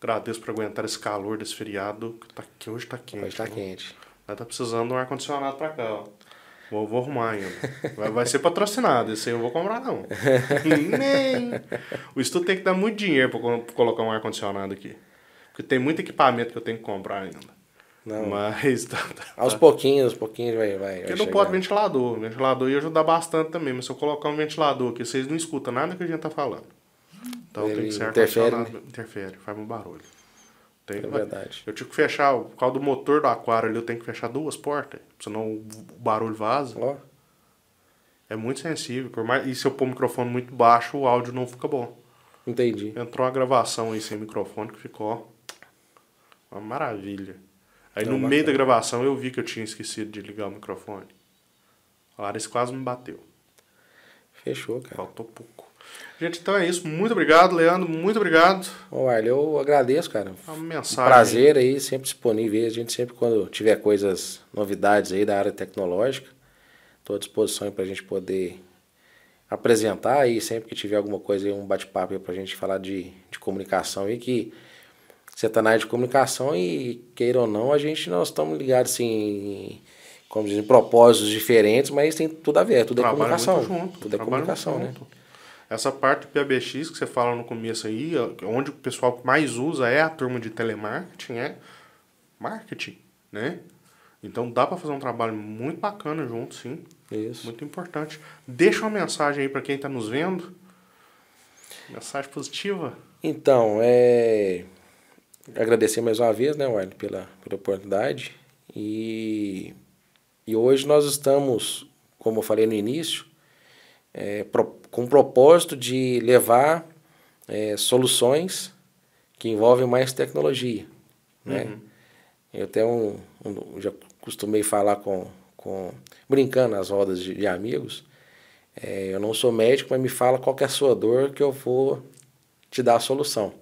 Speaker 2: Agradeço por aguentar esse calor desse feriado. Que, tá, que hoje tá quente.
Speaker 1: Hoje tá
Speaker 2: viu?
Speaker 1: quente.
Speaker 2: Nós tá precisando de um ar-condicionado pra cá, ó. Vou, vou arrumar ainda. Vai, vai ser patrocinado, esse aí eu vou comprar não. Nem. O estudo tem que dar muito dinheiro co- colocar um ar-condicionado aqui. Porque tem muito equipamento que eu tenho que comprar ainda.
Speaker 1: Não.
Speaker 2: Mas tá, tá-
Speaker 1: Aos pouquinhos, aos pouquinhos vai. vai,
Speaker 2: Porque
Speaker 1: vai
Speaker 2: não pode ventilador. Ventilador ia ajudar bastante também, mas se eu colocar um ventilador aqui, vocês não escutam nada que a gente tá falando. Então
Speaker 1: Ele
Speaker 2: tem que ser
Speaker 1: interfere,
Speaker 2: ar-condicionado. Interfere, faz um barulho. Tem,
Speaker 1: É verdade.
Speaker 2: Eu tive que fechar, por causa do motor do aquário ali, eu tenho que fechar duas portas, senão o barulho vaza.
Speaker 1: Ó,
Speaker 2: É muito sensível. Por mais, e se eu pôr o microfone muito baixo, o áudio não fica bom.
Speaker 1: entendi.
Speaker 2: Entrou uma gravação aí sem microfone que ficou uma maravilha. Aí no
Speaker 1: bacana.
Speaker 2: meio da gravação eu vi que eu tinha esquecido de ligar o microfone. A Larissa quase me bateu.
Speaker 1: Fechou, cara.
Speaker 2: Faltou pouco. Gente, então é isso. Muito obrigado, Leandro. Muito obrigado.
Speaker 1: Arley, eu agradeço, cara.
Speaker 2: Uma
Speaker 1: Um
Speaker 2: mensagem.
Speaker 1: prazer aí, sempre disponível. A gente sempre, quando tiver coisas, novidades aí da área tecnológica, estou à disposição para a gente poder apresentar aí, sempre que tiver alguma coisa aí, um bate-papo para a gente falar de, de comunicação aí, que você tá na área de comunicação e, queira ou não, a gente, nós estamos ligados, assim, em, como dizem, em propósitos diferentes, mas tem tudo a ver, tudo é
Speaker 2: Trabalha
Speaker 1: comunicação.
Speaker 2: muito junto.
Speaker 1: Tudo é comunicação, né?
Speaker 2: junto. Essa parte do PABX que você fala no começo aí, onde o pessoal mais usa é a turma de telemarketing, é marketing, né? Então dá para fazer um trabalho muito bacana junto, sim.
Speaker 1: Isso.
Speaker 2: Muito importante. Deixa uma mensagem aí para quem está nos vendo. Mensagem positiva.
Speaker 1: Então, é. Agradecer mais uma vez, né, Wiley, pela, pela oportunidade. E, e hoje nós estamos, como eu falei no início, é, pro- com o propósito de levar é, soluções que envolvem mais tecnologia. Né? Eu até um, um- já costumei falar com, com brincando nas rodas de, de amigos. é, eu não sou médico, mas me fala qual é a sua dor que eu vou te dar a solução.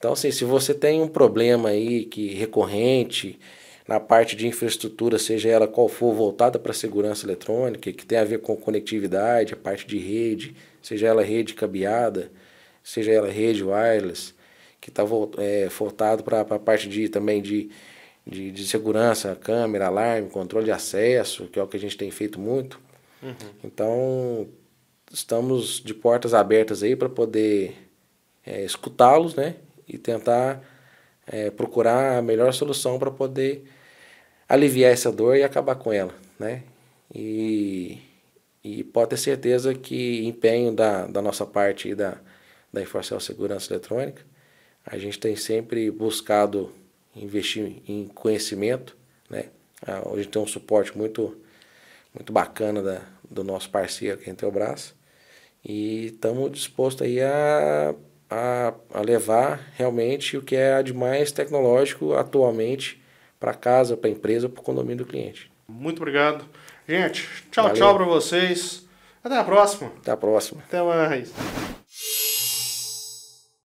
Speaker 1: Então, assim, se você tem um problema aí que recorrente na parte de infraestrutura, seja ela qual for, voltada para a segurança eletrônica, que tem a ver com conectividade, a parte de rede, seja ela rede cabeada, seja ela rede wireless, que está é, voltado para a parte de, também de, de, de segurança, câmera, alarme, controle de acesso, que é o que a gente tem feito muito. Então, estamos de portas abertas aí para poder é, escutá-los, né? E tentar é, procurar a melhor solução para poder aliviar essa dor e acabar com ela, né? E, e pode ter certeza que empenho da, da nossa parte e da, da Inforcel Segurança Eletrônica, a gente tem sempre buscado investir em conhecimento, né? Ah, Hoje tem um suporte muito, muito bacana da, do nosso parceiro, que é a Intelbras, e estamos dispostos aí a, a, a levar realmente o que é de mais tecnológico atualmente para casa, para a empresa, para o condomínio do cliente.
Speaker 2: Muito obrigado. Gente, tchau,
Speaker 1: Valeu.
Speaker 2: tchau para vocês. Até a próxima.
Speaker 1: Até a próxima.
Speaker 2: Até mais.